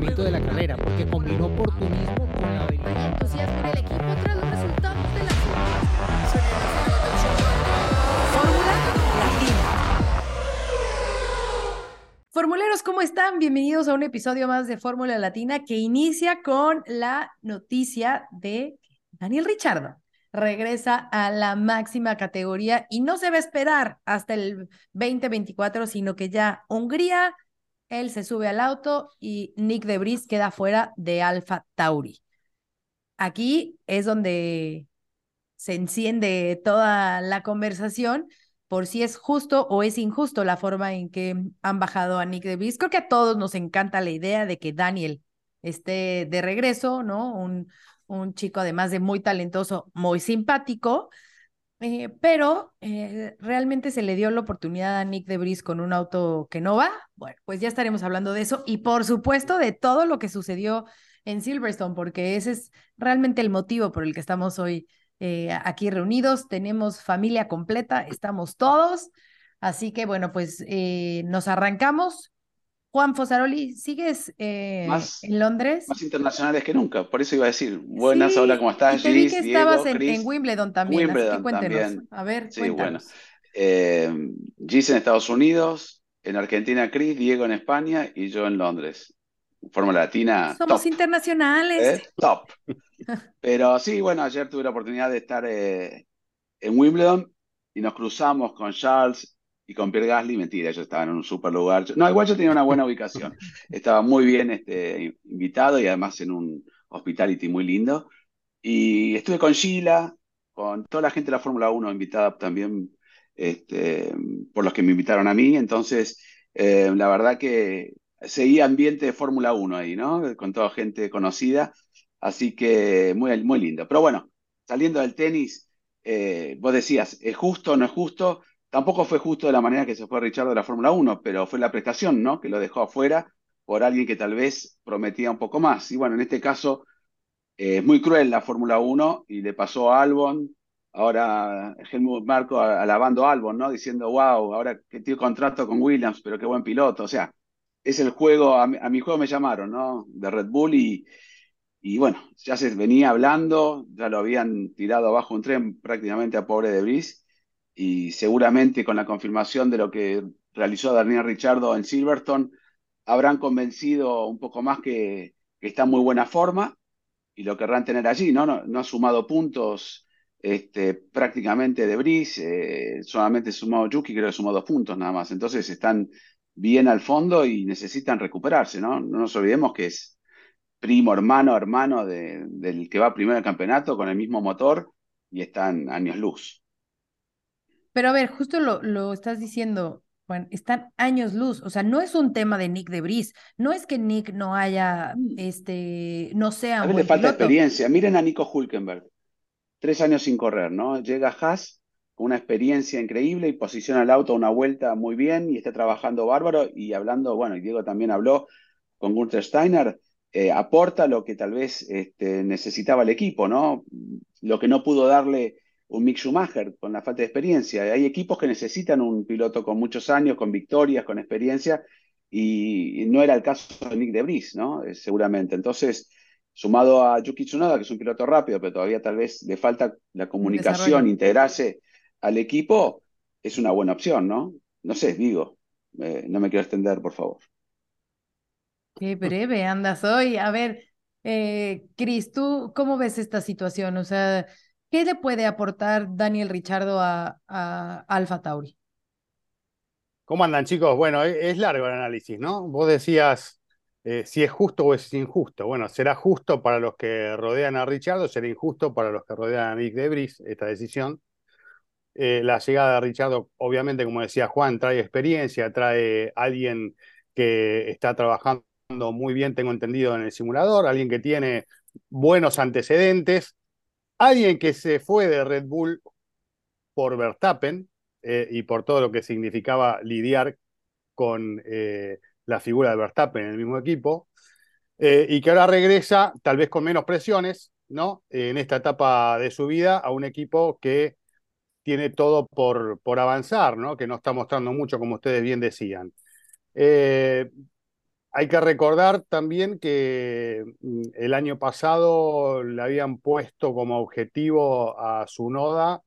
funcionamiento de la carrera, porque combinó oportunismo con la habilidad. entusiasmo en el equipo tras los resultados de la Fórmula Latina. Formuleros, ¿cómo están? Bienvenidos a un episodio más de Fórmula Latina que inicia con la noticia de Daniel Richardo. Regresa a la máxima categoría y no se va a esperar hasta el 2024, sino que ya Hungría, él se sube al auto y Nick de Debris queda fuera de Alfa Tauri. Aquí es donde se enciende toda la conversación por si es justo o es injusto la forma en que han bajado a Nick DeVries. Creo que a todos nos encanta la idea de que Daniel esté de regreso, ¿no? Un, un chico además de muy talentoso, muy simpático, eh, pero eh, realmente se le dio la oportunidad a Nick DeVries con un auto que no va. Bueno, pues ya estaremos hablando de eso y por supuesto de todo lo que sucedió en Silverstone, porque ese es realmente el motivo por el que estamos hoy eh, aquí reunidos, tenemos familia completa, estamos todos. Así que bueno, pues nos arrancamos. Juan Fosaroli, ¿sigues eh, Más- en Londres? Más internacionales que nunca, por eso iba a decir, buenas, Sí, hola, ¿cómo estás? te vi Gis, que Diego, estabas en, Chris? en Wimbledon también, así que Wimbledon cuéntenos. también. A ver, Sí, bueno. cuéntanos. Eh, Gis en Estados Unidos, en Argentina Chris, Diego en España y yo en Londres. Fórmula Latina, Somos top, internacionales. ¿eh? Top. Pero sí, bueno, ayer tuve la oportunidad de estar eh, en Wimbledon y nos cruzamos con Charles y con Pierre Gasly. Mentira, ellos estaban en un super lugar. No, igual yo tenía una buena ubicación. Estaba muy bien este, invitado y además en un hospitality muy lindo. Y estuve con Sheila, con toda la gente de la Fórmula 1 invitada también este, por los que me invitaron a mí. Entonces, eh, la verdad que seguía ambiente de Fórmula 1 ahí, ¿no? Con toda gente conocida. Así que muy, muy lindo. Pero bueno, saliendo del tenis, eh, vos decías, ¿es justo o no es justo? Tampoco fue justo de la manera que se fue Richard de la Fórmula 1, pero fue la prestación, ¿no? Que lo dejó afuera por alguien que tal vez prometía un poco más. Y bueno, en este caso eh, es muy cruel la Fórmula 1 y le pasó a Albon, ahora Helmut Marko a- alabando a Albon, ¿no? Diciendo, wow, ahora que tiene contrato con Williams, pero qué buen piloto. O sea, es el juego, a mi, a mi juego me llamaron, ¿no? De Red Bull y, y bueno, ya se venía hablando, ya lo habían tirado abajo un tren prácticamente a pobre de Brice y seguramente con la confirmación de lo que realizó Daniel Ricciardo en Silverstone, habrán convencido un poco más que, está en muy buena forma y lo querrán tener allí, ¿no? No, no ha sumado puntos este, prácticamente de Brice, eh, solamente sumado Yuki, creo que sumó dos puntos nada más. Entonces están bien al fondo y necesitan recuperarse, ¿no? No nos olvidemos que es primo, hermano, hermano de- del que va primero al campeonato con el mismo motor y están años luz. Pero a ver, justo lo, lo estás diciendo, Juan, están años luz, o sea, no es un tema de Nick de Debris, no es que Nick no haya, este, no sea A un le falta piloto. experiencia. Miren a Nico Hülkenberg, tres años sin correr, ¿no? Llega a Haas con una experiencia increíble y posiciona el auto a una vuelta muy bien y está trabajando bárbaro y hablando, bueno, y Diego también habló con Gunther Steiner, eh, aporta lo que tal vez este, necesitaba el equipo, ¿no? Lo que no pudo darle un Mick Schumacher con la falta de experiencia. Hay equipos que necesitan un piloto con muchos años, con victorias, con experiencia, y, no era el caso de Nick de Vries, ¿no? Eh, seguramente. Entonces, sumado a Yuki Tsunoda, que es un piloto rápido, pero todavía tal vez le falta la comunicación, integrarse al equipo, es una buena opción, ¿no? No sé, digo, eh, no me quiero extender, por favor. Qué breve andas hoy. A ver, eh, Cris, ¿tú cómo ves esta situación? O sea, ¿qué le puede aportar Daniel Richardo a, a Alfa Tauri? ¿Cómo andan, chicos? Bueno, e- es largo el análisis, ¿no? Vos decías eh, si es justo o es injusto. Bueno, será justo para los que rodean a Richardo, será injusto para los que rodean a Nick Debris esta decisión. Eh, la llegada de Richardo, obviamente, como decía Juan, trae experiencia, trae alguien que está trabajando muy bien, tengo entendido, en el simulador, alguien que tiene buenos antecedentes, alguien que se fue de Red Bull por Verstappen eh, y por todo lo que significaba lidiar con eh, la figura de Verstappen en el mismo equipo, eh, y que ahora regresa, tal vez con menos presiones, ¿no? en esta etapa de su vida, a un equipo que tiene todo por, por avanzar, ¿no? Que no está mostrando mucho, como ustedes bien decían. Hay que recordar también que mm, el año pasado le habían puesto como objetivo a su noda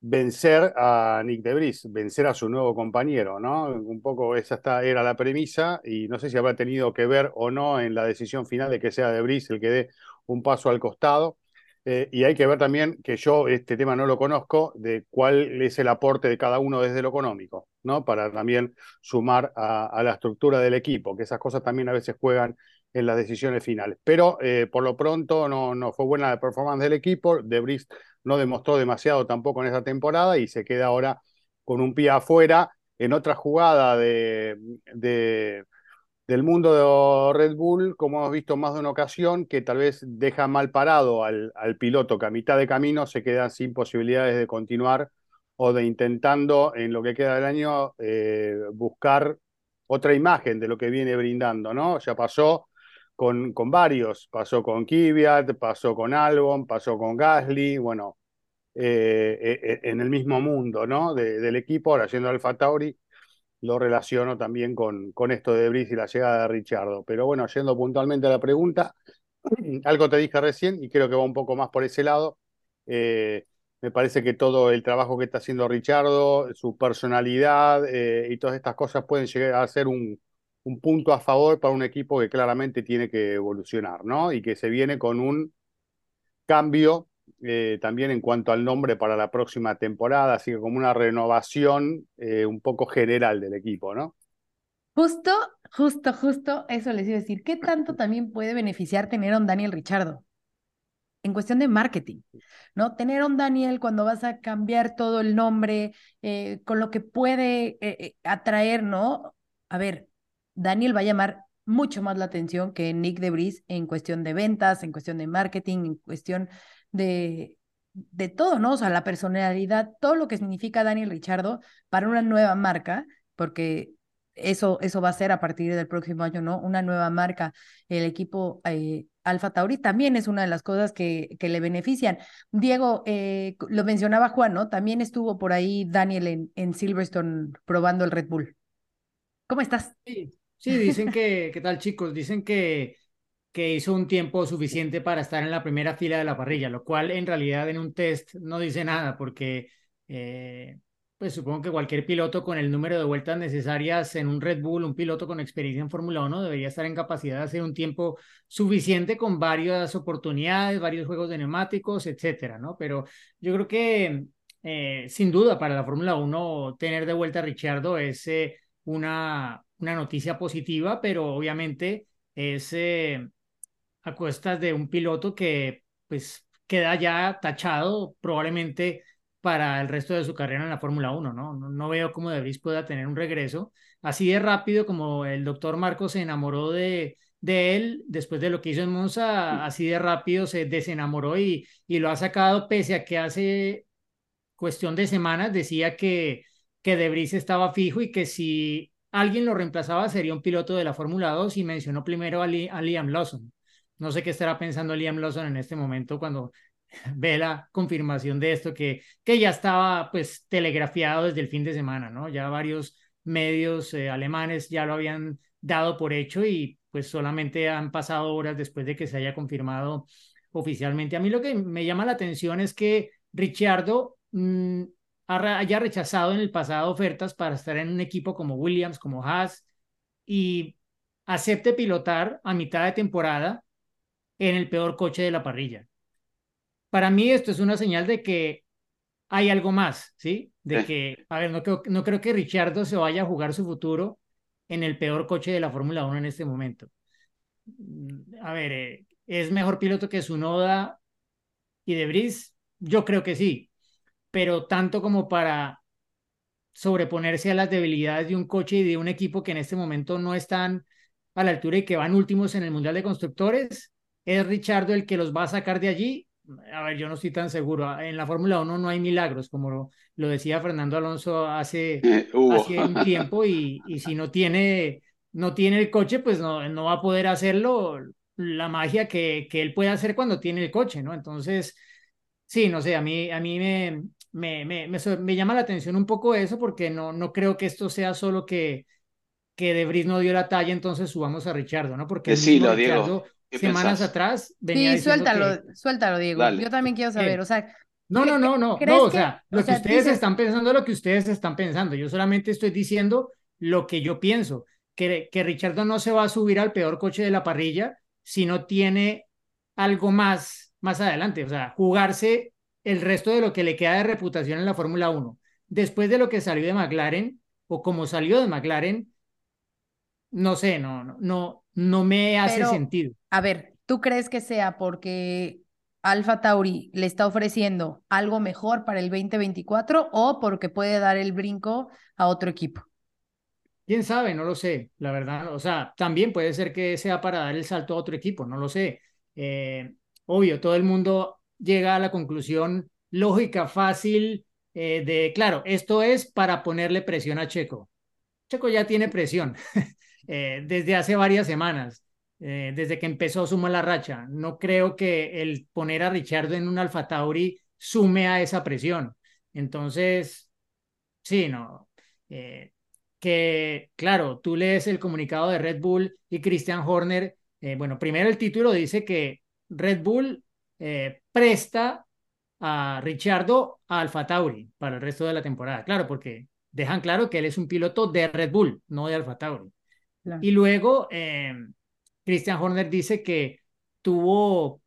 vencer a Nick Debris, vencer a su nuevo compañero, ¿no? Un poco esa era la premisa y no sé si habrá tenido que ver o no en la decisión final de que sea Debris el que dé un paso al costado. Eh, y hay que ver también que yo este tema no lo conozco, de cuál es el aporte de cada uno desde lo económico, ¿no? Para también sumar a, la estructura del equipo, que esas cosas también a veces juegan en las decisiones finales. Pero eh, por lo pronto no, no fue buena la performance del equipo, Debris no demostró demasiado tampoco en esa temporada y se queda ahora con un pie afuera en otra jugada de, de del mundo de Red Bull, como hemos visto más de una ocasión, que tal vez deja mal parado al, piloto que a mitad de camino se queda sin posibilidades de continuar o de intentando en lo que queda del año eh, buscar otra imagen de lo que viene brindando, ¿no? Ya pasó con, varios, pasó con Kvyat, pasó con Albon, pasó con Gasly, bueno, eh, eh, en el mismo mundo, ¿no? del equipo, ahora yendo Alfa Tauri, lo relaciono también con, con esto de Brice y la llegada de Richardo. Pero bueno, yendo puntualmente a la pregunta, algo te dije recién y creo que va un poco más por ese lado. Eh, me parece que todo el trabajo que está haciendo Richardo, su personalidad eh, y todas estas cosas pueden llegar a ser un, un punto a favor para un equipo que claramente tiene que evolucionar, ¿no? Y que se viene con un cambio eh, también en cuanto al nombre para la próxima temporada, así que como una renovación eh, un poco general del equipo, ¿no? Justo, justo, justo, eso les iba a decir. ¿Qué tanto también puede beneficiar tener a un Daniel Richardo? En cuestión de marketing, ¿no? Tener a un Daniel cuando vas a cambiar todo el nombre, eh, con lo que puede atraer, ¿no? A ver, Daniel va a llamar mucho más la atención que Nick Debris en cuestión de ventas, en cuestión de marketing, en cuestión de, de todo, ¿no? O sea, la personalidad, todo lo que significa Daniel Richardo para una nueva marca, porque eso, eso va a ser a partir del próximo año, ¿no? Una nueva marca. El equipo eh, Alfa Tauri también es una de las cosas que, que le benefician. Diego, eh, lo mencionaba Juan, ¿no? También estuvo por ahí Daniel en, en Silverstone probando el Red Bull. ¿Cómo estás? Sí, sí dicen que, ¿qué tal chicos? Dicen que que hizo un tiempo suficiente para estar en la primera fila de la parrilla, lo cual en realidad en un test no dice nada porque eh, pues supongo que cualquier piloto con el número de vueltas necesarias en un Red Bull, un piloto con experiencia en Fórmula 1 debería estar en capacidad de hacer un tiempo suficiente con varias oportunidades, varios juegos de neumáticos, etcétera, ¿no? Pero yo creo que eh, sin duda para la Fórmula 1 tener de vuelta a Ricciardo es eh, una, una noticia positiva, pero obviamente es a cuestas de un piloto que pues queda ya tachado probablemente para el resto de su carrera en la Fórmula 1, ¿no? ¿no? veo cómo De pueda tener un regreso así de rápido como el doctor Marcos se enamoró de, de él después de lo que hizo en Monza, así de rápido se desenamoró y, y lo ha sacado pese a que hace cuestión de semanas decía que, que De estaba fijo y que si alguien lo reemplazaba sería un piloto de la Fórmula 2 y mencionó primero a, a Liam Lawson. No sé qué estará pensando Liam Lawson en este momento cuando ve la confirmación de esto que, que ya estaba pues telegrafiado desde el fin de semana, ¿no? Ya varios medios eh, alemanes ya lo habían dado por hecho y pues solamente han pasado horas después de que se haya confirmado oficialmente. A mí lo que me llama la atención es que Ricciardo mm, haya rechazado en el pasado ofertas para estar en un equipo como Williams, como Haas y acepte pilotar a mitad de temporada en el peor coche de la parrilla. Para mí esto es una señal de que hay algo más, ¿sí? De que, a ver, no creo, no creo que Richardo se vaya a jugar su futuro en el peor coche de la Fórmula 1 en este momento. A ver, eh, ¿es mejor piloto que Sunoda y De Yo creo que sí, pero tanto como para sobreponerse a las debilidades de un coche y de un equipo que en este momento no están a la altura y que van últimos en el Mundial de Constructores, ¿Es Richardo el que los va a sacar de allí? A ver, yo no estoy tan seguro. En la Fórmula 1 no hay milagros, como lo, decía Fernando Alonso hace, un tiempo, y, y, si no tiene, no tiene el coche, pues no, no va a poder hacerlo la magia que, que él puede hacer cuando tiene el coche, ¿no? Entonces, sí, no sé, a mí, a mí me, me, me, me, llama la atención un poco eso, porque no, no creo que esto sea solo que que De Vries no dio la talla, entonces subamos a Richardo, ¿no? Porque Decilo, Diego. Richardo, ¿Qué semanas pensás? atrás venía Sí, suéltalo, que- suéltalo, Diego. Dale. Yo también quiero saber, o sea, No, no, no, no, ¿Crees no, o que- sea, o lo que sea, ustedes dices- están pensando es lo que ustedes están pensando. Yo solamente estoy diciendo lo que yo pienso, que, que Richardo no se va a subir al peor coche de la parrilla si no tiene algo más más adelante, o sea, jugarse el resto de lo que le queda de reputación en la Fórmula 1. Después de lo que salió de McLaren o como salió de McLaren, no sé, no, no, no, no me hace Pero- sentido. a ver, ¿tú crees que sea porque Alfa Tauri le está ofreciendo algo mejor para el 2024 o porque puede dar el brinco a otro equipo? Quién sabe, no lo sé, la verdad. O sea, también puede ser que sea para dar el salto a otro equipo, no lo sé. Eh, obvio, todo el mundo llega a la conclusión lógica, fácil, eh, de, claro, esto es para ponerle presión a Checo. Checo ya tiene presión eh, desde hace varias semanas, eh, desde que empezó su mala racha. No creo que el poner a Richardo en un Alfa Tauri sume a esa presión. Entonces, sí, no. eh, que, claro, tú lees el comunicado de Red Bull y Christian Horner. bueno, primero el título dice que Red Bull presta a Richardo a Alfa Tauri para el resto de la temporada. Claro, porque dejan claro que él es un piloto de Red Bull, no de Alfa Tauri. Y luego eh, Christian Horner dice que tuvo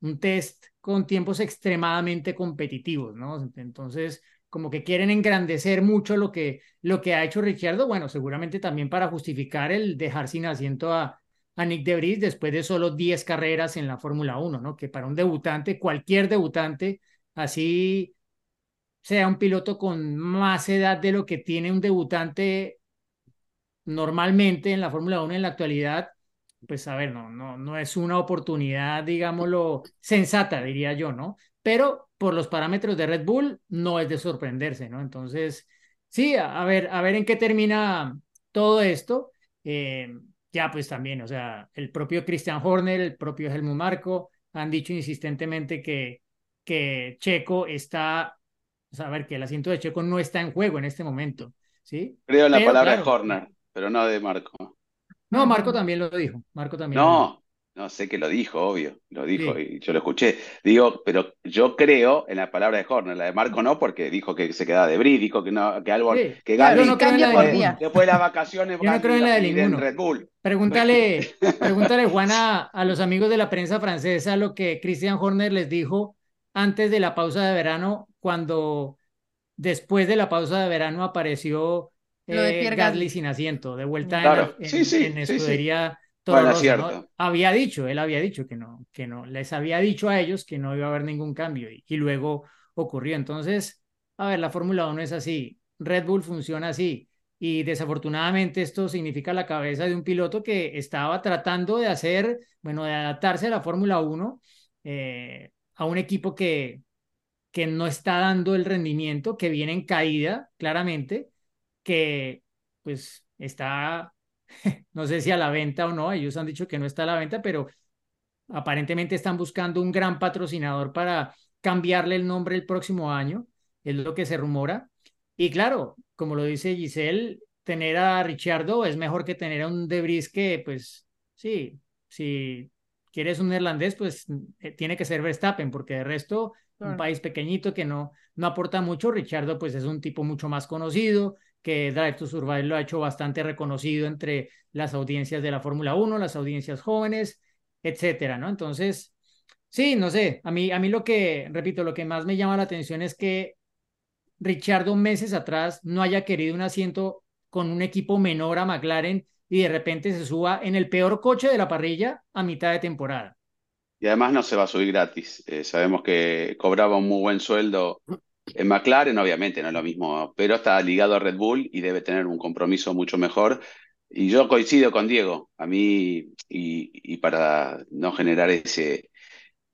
un test con tiempos extremadamente competitivos, ¿no? Entonces, como que quieren engrandecer mucho lo que, lo que ha hecho Ricciardo, bueno, seguramente también para justificar el dejar sin asiento a, a Nick de Vries después de solo 10 carreras en la Fórmula 1, ¿no? Que para un debutante, cualquier debutante, así sea un piloto con más edad de lo que tiene un debutante normalmente en la Fórmula 1 en la actualidad, pues a ver, no, no, no es una oportunidad, digámoslo, sensata, diría yo, ¿no? Pero por los parámetros de Red Bull no es de sorprenderse, ¿no? Entonces, sí, a, a ver, a ver en qué termina todo esto. Eh, ya pues también, o sea, el propio Christian Horner, el propio Helmut Marco han dicho insistentemente que, que Checo está, o sea, a ver, que el asiento de Checo no está en juego en este momento, ¿sí? Creo en la Pero, palabra de claro, Horner, pero no de Marco. No, Marco también lo dijo. Marco también. No, no sé que lo dijo, obvio, lo dijo Sí. y yo lo escuché. Digo, pero yo creo en la palabra de Horner, la de Marco no, porque dijo que se quedaba de Brie, dijo que no, que Albon, Sí. que no cambia por día. después de las vacaciones Yo no creo en la de ninguno. Red Bull. Pregúntale, pregúntale, Juana, a los amigos de la prensa francesa lo que Christian Horner les dijo antes de la pausa de verano, cuando después de la pausa de verano apareció Lo de eh, Pierre Gasly Gasly. sin asiento, de vuelta en, Claro, en- sí, sí, en sí, sí. escudería Toro Bueno. Había dicho, él había dicho que no, que no, les había dicho a ellos que no iba a haber ningún cambio y, y luego ocurrió. Entonces, a ver, la Fórmula 1 es así, Red Bull funciona así y desafortunadamente esto significa la cabeza de un piloto que estaba tratando de hacer, bueno, de adaptarse a la Fórmula 1, eh, a un equipo que, que no está dando el rendimiento, que viene en caída, claramente, que pues está, no sé si a la venta o no, ellos han dicho que no está a la venta, pero aparentemente están buscando un gran patrocinador para cambiarle el nombre el próximo año, es lo que se rumora. Y claro, como lo dice Giselle, tener a Richardo es mejor que tener a un Debris que, pues, sí, si quieres un neerlandés, pues eh, tiene que ser Verstappen, porque de resto, un país pequeñito que no, no aporta mucho. Richardo, pues, es un tipo mucho más conocido, que Drive to Survive lo ha hecho bastante reconocido entre las audiencias de la Fórmula 1, las audiencias jóvenes, etcétera, ¿no? Entonces, sí, no sé, a mí, a mí lo que, repito, lo que más me llama la atención es que Richardo meses atrás no haya querido un asiento con un equipo menor a McLaren y de repente se suba en el peor coche de la parrilla a mitad de temporada. Y además no se va a subir gratis. Eh, sabemos que cobraba un muy buen sueldo en McLaren, obviamente no es lo mismo, pero está ligado a Red Bull y debe tener un compromiso mucho mejor. Y yo coincido con Diego, a mí, y, para no generar ese,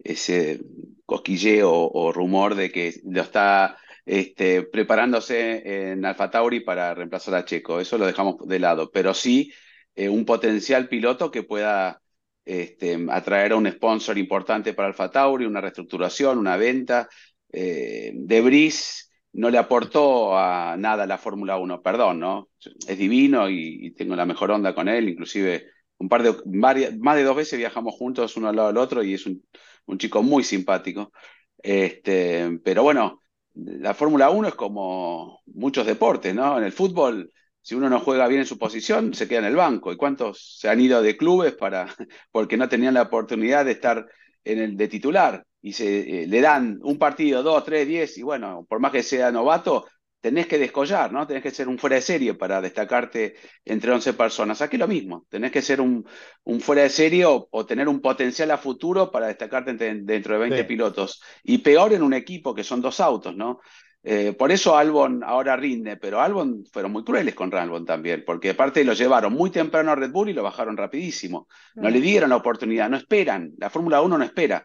ese cosquilleo o rumor de que lo está este, preparándose en Alfa Tauri para reemplazar a Checo, eso lo dejamos de lado, pero sí eh, un potencial piloto que pueda este, atraer a un sponsor importante para Alfa Tauri, una reestructuración, una venta. Eh, de Vries no le aportó a nada a la Fórmula 1, perdón, ¿no? Es divino y, tengo la mejor onda con él, inclusive un par de, más de dos veces viajamos juntos uno al lado del otro y es un, un chico muy simpático. Este, pero bueno, la Fórmula 1 es como muchos deportes, ¿no? En el fútbol, si uno no juega bien en su posición, se queda en el banco. ¿Y cuántos se han ido de clubes para, porque no tenían la oportunidad de estar en el de titular? Y se, eh, le dan un partido, dos, tres, diez, y bueno, por más que sea novato, tenés que descollar, ¿no? Tenés que ser un fuera de serie para destacarte entre 11 personas. Aquí lo mismo, tenés que ser un, un fuera de serie o, o, tener un potencial a futuro para destacarte entre, dentro de 20 sí. pilotos. Y peor en un equipo que son dos autos, ¿no? Eh, por eso Albon ahora rinde, pero Albon fueron muy crueles con Albon también, porque aparte lo llevaron muy temprano a Red Bull y lo bajaron rapidísimo. No le dieron la oportunidad, no esperan. La Fórmula 1 no espera,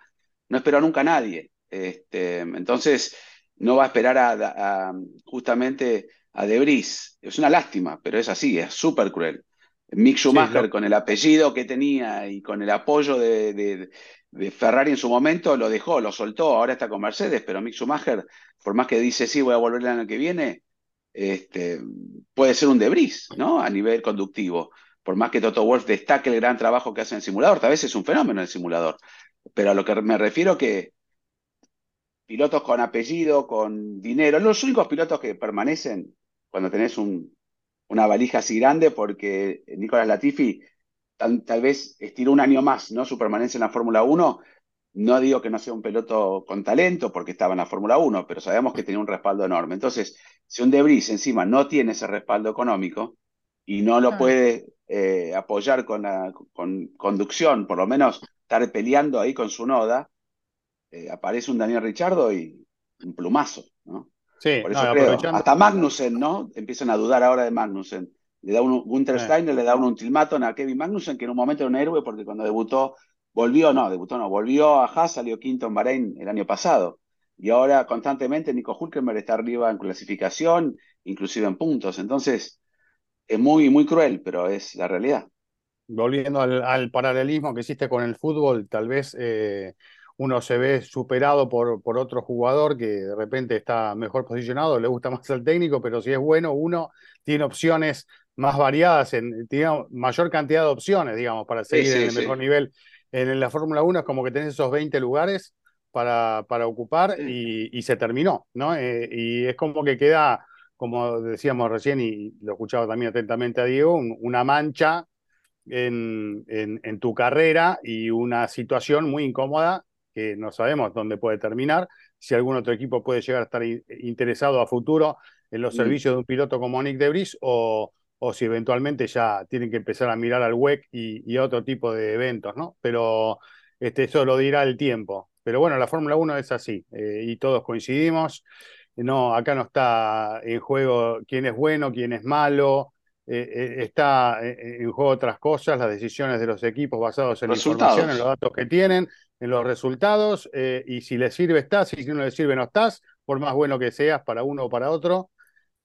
no esperó nunca a nadie. Este, entonces, no va a esperar a, a, justamente a Debris. Es una lástima, pero es así, es súper cruel. Mick Schumacher, sí, con el apellido que tenía y con el apoyo de, de, de, Ferrari en su momento, lo dejó, lo soltó, ahora está con Mercedes, pero Mick Schumacher, por más que dice sí, voy a volver el año que viene, este, puede ser un Debris, ¿no? A nivel conductivo. Por más que Toto Wolff destaque el gran trabajo que hace en el simulador, tal vez es un fenómeno el simulador. Pero a lo que me refiero que pilotos con apellido, con dinero, los únicos pilotos que permanecen cuando tenés un, una valija así grande, porque Nicolás Latifi tal, tal, vez estiró un año más ¿no? su permanencia en la Fórmula 1. No digo que no sea un piloto con talento, porque estaba en la Fórmula 1, pero sabemos que tenía un respaldo enorme. Entonces, si un Debris encima no tiene ese respaldo económico y no lo ah. puede eh, apoyar con la con conducción, por lo menos estar peleando ahí con su noda, eh, aparece un Daniel Richardo y un plumazo, ¿no? Sí, Por eso no, creo, hasta Magnussen, ¿no? Empiezan a dudar ahora de Magnussen. Le da un, Gunther Steiner le da un ultimátum a Kevin Magnussen, que en un momento era un héroe porque cuando debutó, volvió, no, debutó no, volvió a Haas, salió quinto en Bahrein el año pasado. Y ahora constantemente Nico Hulkenberg está arriba en clasificación, inclusive en puntos. Entonces, es muy, muy cruel, pero es la realidad. Volviendo al, al paralelismo que hiciste con el fútbol, tal vez eh, uno se ve superado por, por otro jugador que de repente está mejor posicionado, le gusta más al técnico, pero si es bueno, uno tiene opciones más variadas, en, tiene mayor cantidad de opciones, digamos, para seguir sí, sí, en el mejor nivel. En la Fórmula 1 es como que tenés esos 20 lugares para, para ocupar y, y, se terminó, ¿no? Eh, y es como que queda, como decíamos recién, y lo escuchaba también atentamente a Diego, un, una mancha en, en, en, tu carrera y una situación muy incómoda que no sabemos dónde puede terminar, si algún otro equipo puede llegar a estar interesado a futuro en los mm. servicios de un piloto como Nick Debris o, o si eventualmente ya tienen que empezar a mirar al WEC y, y otro tipo de eventos, ¿no? Pero este, eso lo dirá el tiempo. Pero bueno, la Fórmula 1 es así eh, y todos coincidimos. No, acá no está en juego quién es bueno, quién es malo, eh, eh, está en juego otras cosas, las decisiones de los equipos basados en la información, en los datos que tienen, en los resultados, eh, y si le sirve estás, y si no le sirve no estás, por más bueno que seas para uno o para otro,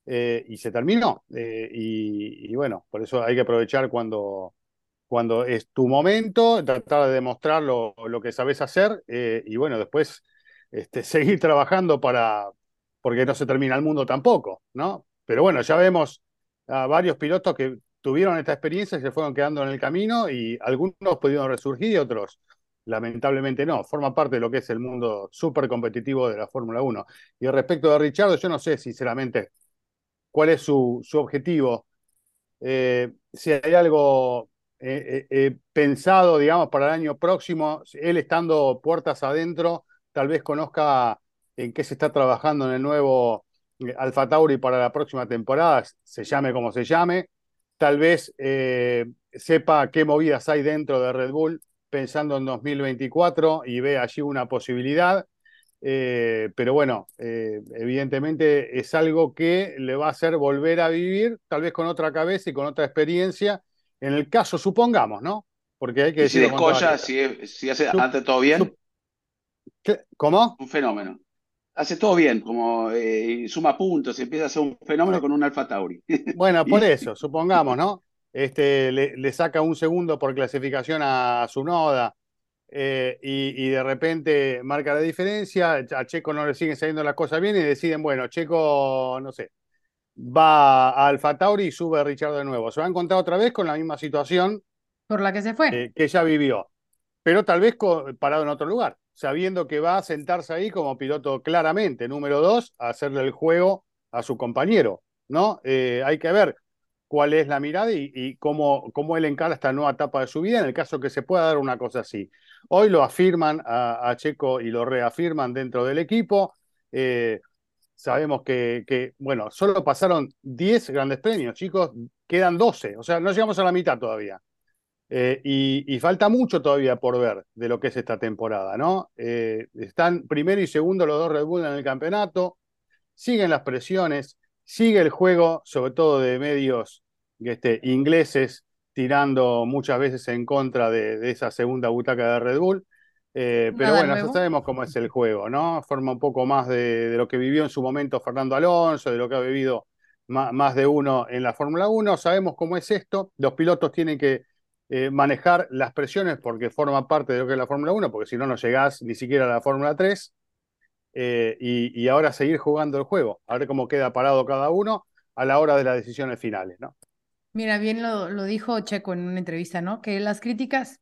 eh, y se terminó. Eh, y, y, bueno, por eso hay que aprovechar cuando, cuando es tu momento, tratar de demostrar lo, lo que sabes hacer, y bueno, después este, seguir trabajando para, porque no se termina el mundo tampoco, ¿no? Pero bueno, ya vemos varios pilotos que tuvieron esta experiencia y se fueron quedando en el camino y algunos pudieron resurgir y otros lamentablemente no, forma parte de lo que es el mundo súper competitivo de la Fórmula 1. Y respecto de Richardo, yo no sé sinceramente cuál es su, su objetivo, eh, si hay algo eh, eh, pensado, digamos, para el año próximo, él estando puertas adentro, tal vez conozca en qué se está trabajando en el nuevo Alfa Tauri para la próxima temporada, se llame como se llame, tal vez sepa qué movidas hay dentro de Red Bull pensando en 2024 y ve allí una posibilidad. Eh, pero bueno, eh, evidentemente es algo que le va a hacer volver a vivir, tal vez con otra cabeza y con otra experiencia, en el caso, supongamos, ¿no? Porque hay que decir. Si descolla, si, si hace, hace todo bien. ¿Cómo? Un fenómeno. Hace todo bien, como eh, suma puntos, empieza a ser un fenómeno con un Alfa Tauri. Bueno, por eso, supongamos, ¿no? este, le, le, saca un segundo por clasificación a su noda. eh, y, y de repente marca la diferencia, a Checo no le siguen saliendo las cosas bien y deciden, bueno, Checo, no sé, va a Alfa Tauri y sube a Richard de nuevo. Se va a encontrar otra vez con la misma situación Por la que se fue. eh, que ya vivió, pero tal vez parado en otro lugar, sabiendo que va a sentarse ahí como piloto claramente, número dos, a hacerle el juego a su compañero, ¿no? Eh, hay que ver cuál es la mirada y, cómo, cómo él encara esta nueva etapa de su vida en el caso que se pueda dar una cosa así. Hoy lo afirman a, a Checo y lo reafirman dentro del equipo. Eh, sabemos que, que, bueno, solo pasaron 10 grandes premios, chicos, quedan 12, o sea, no llegamos a la mitad todavía. Eh, y, y falta mucho todavía por ver de lo que es esta temporada, ¿no? Eh, están primero y segundo los dos Red Bull en el campeonato, siguen las presiones, sigue el juego, sobre todo de medios este, ingleses, tirando muchas veces en contra de, de esa segunda butaca de Red Bull. Eh, pero Nada bueno, nuevo. ya sabemos cómo es el juego, ¿no? Forma un poco más de, de lo que vivió en su momento Fernando Alonso, de lo que ha vivido más de uno en la Fórmula 1. Sabemos cómo es esto. Los pilotos tienen que eh, manejar las presiones porque forma parte de lo que es la Fórmula 1, porque si no, no llegás ni siquiera a la Fórmula 3. Eh, y, ahora seguir jugando el juego, a ver cómo queda parado cada uno a la hora de las decisiones finales, ¿no? Mira, bien lo, dijo Checo en una entrevista, ¿no? Que las críticas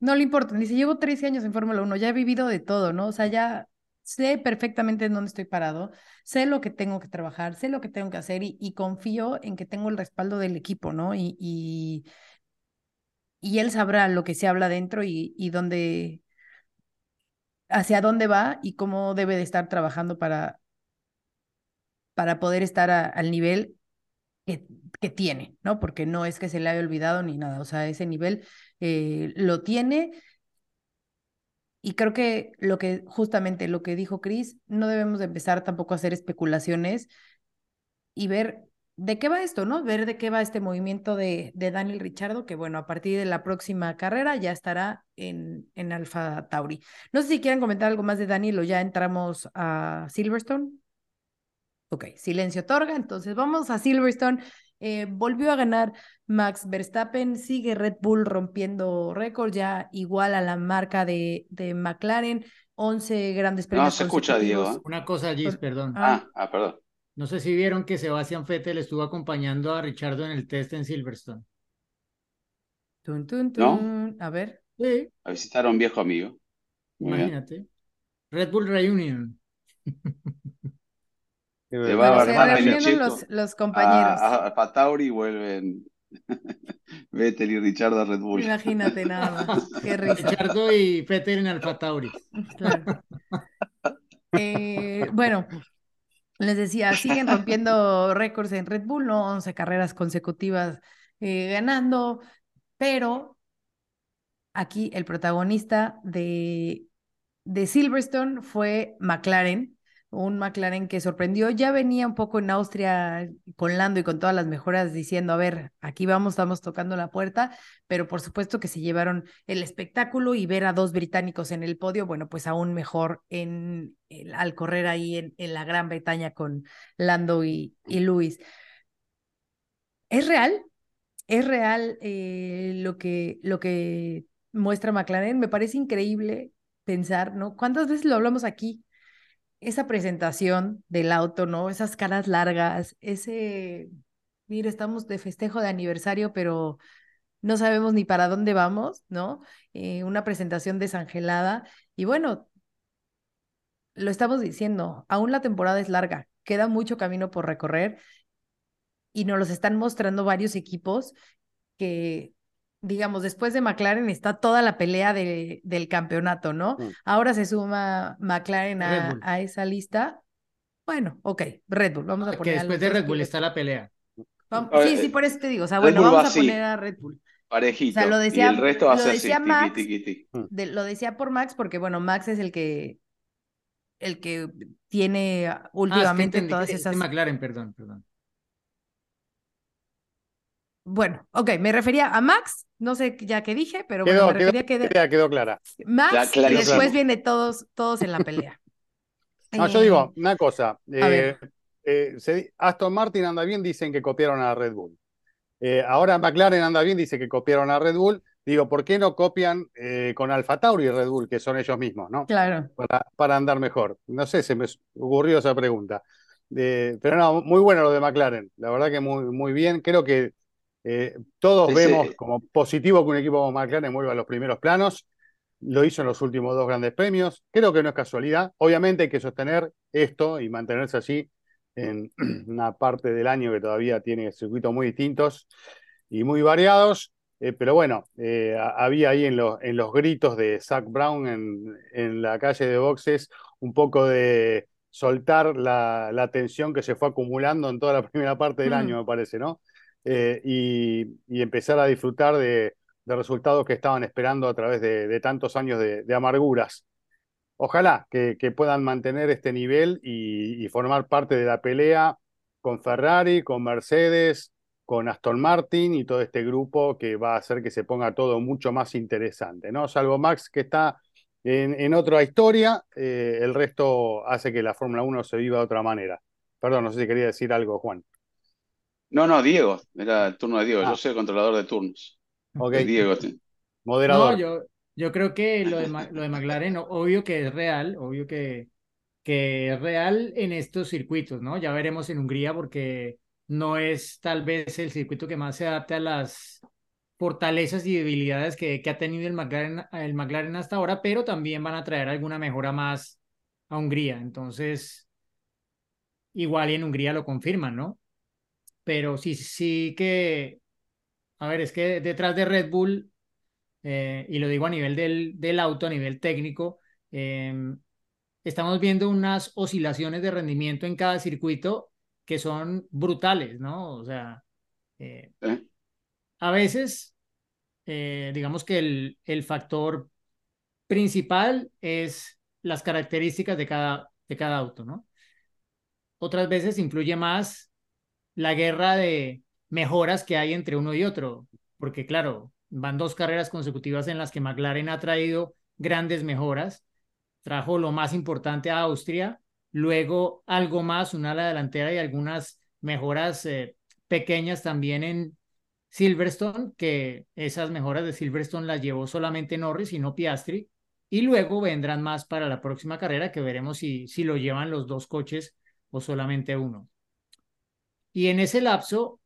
no le importan. Dice, llevo 13 años en Fórmula 1, ya he vivido de todo, ¿no? O sea, ya sé perfectamente en dónde estoy parado, sé lo que tengo que trabajar, sé lo que tengo que hacer y, confío en que tengo el respaldo del equipo, ¿no? Y, y él sabrá lo que se habla dentro y, y dónde, hacia dónde va y cómo debe de estar trabajando para, para poder estar al nivel que, que tiene, ¿no? Porque no es que se le haya olvidado ni nada, o sea, ese nivel eh, lo tiene. Y creo que lo que, justamente lo que dijo Chris, no debemos de empezar tampoco a hacer especulaciones y ver de qué va esto, ¿no? Ver de qué va este movimiento de, de Daniel Richardo, que bueno, a partir de la próxima carrera ya estará en, en Alfa Tauri. No sé si quieren comentar algo más de Daniel o ya entramos a Silverstone. Ok, silencio otorga, entonces vamos a Silverstone. Eh, volvió a ganar Max Verstappen, sigue Red Bull rompiendo récord, ya igual a la marca de, de McLaren, 11 grandes No premios se escucha, Diego. ¿eh? Una cosa, Gis, perdón. Ah. Ah, ah, perdón. No sé si vieron que Sebastián Vettel estuvo acompañando a Richardo en el test en Silverstone. Tun, tun, ¿No? tun. A ver, Sí, A visitar a un viejo amigo. Muy bien. imagínate. Red Bull Reunion. Se va bueno, a se los, los compañeros. A, a, a Patauri vuelven Vettel y Richard a Red Bull. Imagínate nada más, qué risa. Richardo y Vettel en Alfa Tauri. Claro. Eh, bueno, les decía, siguen rompiendo récords en Red Bull, ¿no? 11 carreras consecutivas eh, ganando, pero aquí el protagonista de, de Silverstone fue McLaren, un McLaren que sorprendió, ya venía un poco en Austria con Lando y con todas las mejoras diciendo, a ver, aquí vamos, estamos tocando la puerta, pero por supuesto que se llevaron el espectáculo y ver a dos británicos en el podio, bueno, pues aún mejor en, al correr ahí en, en la Gran Bretaña con Lando y, y Luis. ¿Es real? ¿Es real eh, lo, que, lo que muestra McLaren? Me parece increíble pensar, ¿no? ¿Cuántas veces lo hablamos aquí? Esa presentación del auto, ¿no? Esas caras largas, ese, mire, estamos de festejo de aniversario, pero no sabemos ni para dónde vamos, ¿no? Eh, una presentación desangelada. Y bueno, lo estamos diciendo, aún la temporada es larga, queda mucho camino por recorrer y nos los están mostrando varios equipos que, digamos, después de McLaren está toda la pelea de, del campeonato, ¿no? Mm. Ahora se suma McLaren a, esa lista. Bueno, ok, Red Bull, vamos a Que poner a después de Red Bull está la pelea. Vamos- sí, sí, por eso te digo, o sea, Red bueno, Bull va vamos a así. poner a Red Bull. Parejito. O sea, lo decía- y el resto va a ser así, Max. tiqui. De- lo decía por Max porque, bueno, Max es el que el que tiene Ah, es que últimamente entendí todas que esas McLaren, perdón, perdón. Bueno, ok, me refería a Max, no sé ya qué dije, pero Quedó, bueno, me quedó, refería que de- quedó clara. Max y después viene todos, todos en la pelea. No, yo digo una cosa. eh, eh, se- Aston Martin anda bien, dicen que copiaron a Red Bull. Eh, ahora McLaren anda bien, dice que copiaron a Red Bull. digo, ¿por qué no copian eh, con Alfa Tauri y Red Bull, que son ellos mismos, ¿no? Claro. Para, para andar mejor. No sé, se me ocurrió esa pregunta. Eh, pero no, muy bueno lo de McLaren. La verdad que muy, muy bien. Creo que eh, todos Ese- vemos como positivo que un equipo como McLaren vuelva a los primeros planos. Lo hizo en los últimos dos grandes premios. Creo que no es casualidad. Obviamente hay que sostener esto y mantenerse así en una parte del año que todavía tiene circuitos muy distintos y muy variados. Eh, pero bueno, eh, había ahí en, los en los gritos de Zach Brown en, en la calle de boxes un poco de soltar la, la tensión que se fue acumulando en toda la primera parte del Mm. año, me parece, ¿no? Eh, y, empezar a disfrutar de, resultados que estaban esperando a través de, tantos años de, amarguras. Ojalá que, puedan mantener este nivel y, formar parte de la pelea con Ferrari, con Mercedes, con Aston Martin y todo este grupo que va a hacer que se ponga todo mucho más interesante, ¿no? Salvo Max que está en, en otra historia, eh, el resto hace que la Fórmula 1 se viva de otra manera. Perdón, no sé si quería decir algo, Juan. No, no, Diego, era el turno de Diego. Ah. Yo soy el controlador de turnos. Ok, Es Diego. moderador. No, yo, yo creo que lo de, lo de McLaren, obvio que es real, obvio que, que es real en estos circuitos, ¿no? Ya veremos en Hungría porque no es tal vez el circuito que más se adapte a las fortalezas y debilidades que, que ha tenido el McLaren, el McLaren hasta ahora, pero también van a traer alguna mejora más a Hungría. Entonces, igual y en Hungría lo confirman, ¿no? Pero sí, sí que, a ver, es que detrás de Red Bull eh, y lo digo a nivel del, del auto, a nivel técnico, eh, estamos viendo unas oscilaciones de rendimiento en cada circuito que son brutales, ¿no? O sea, eh, ¿eh? a veces, eh, digamos que el, el factor principal es las características de cada, de cada auto, ¿no? Otras veces influye más la guerra de mejoras que hay entre uno y otro, porque claro, van dos carreras consecutivas en las que McLaren ha traído grandes mejoras, trajo lo más importante a Austria, luego algo más, una ala delantera y algunas mejoras eh, pequeñas también en Silverstone, que esas mejoras de Silverstone las llevó solamente Norris y no Piastri, y luego vendrán más para la próxima carrera que veremos si, si lo llevan los dos coches o solamente uno. Y en ese lapso,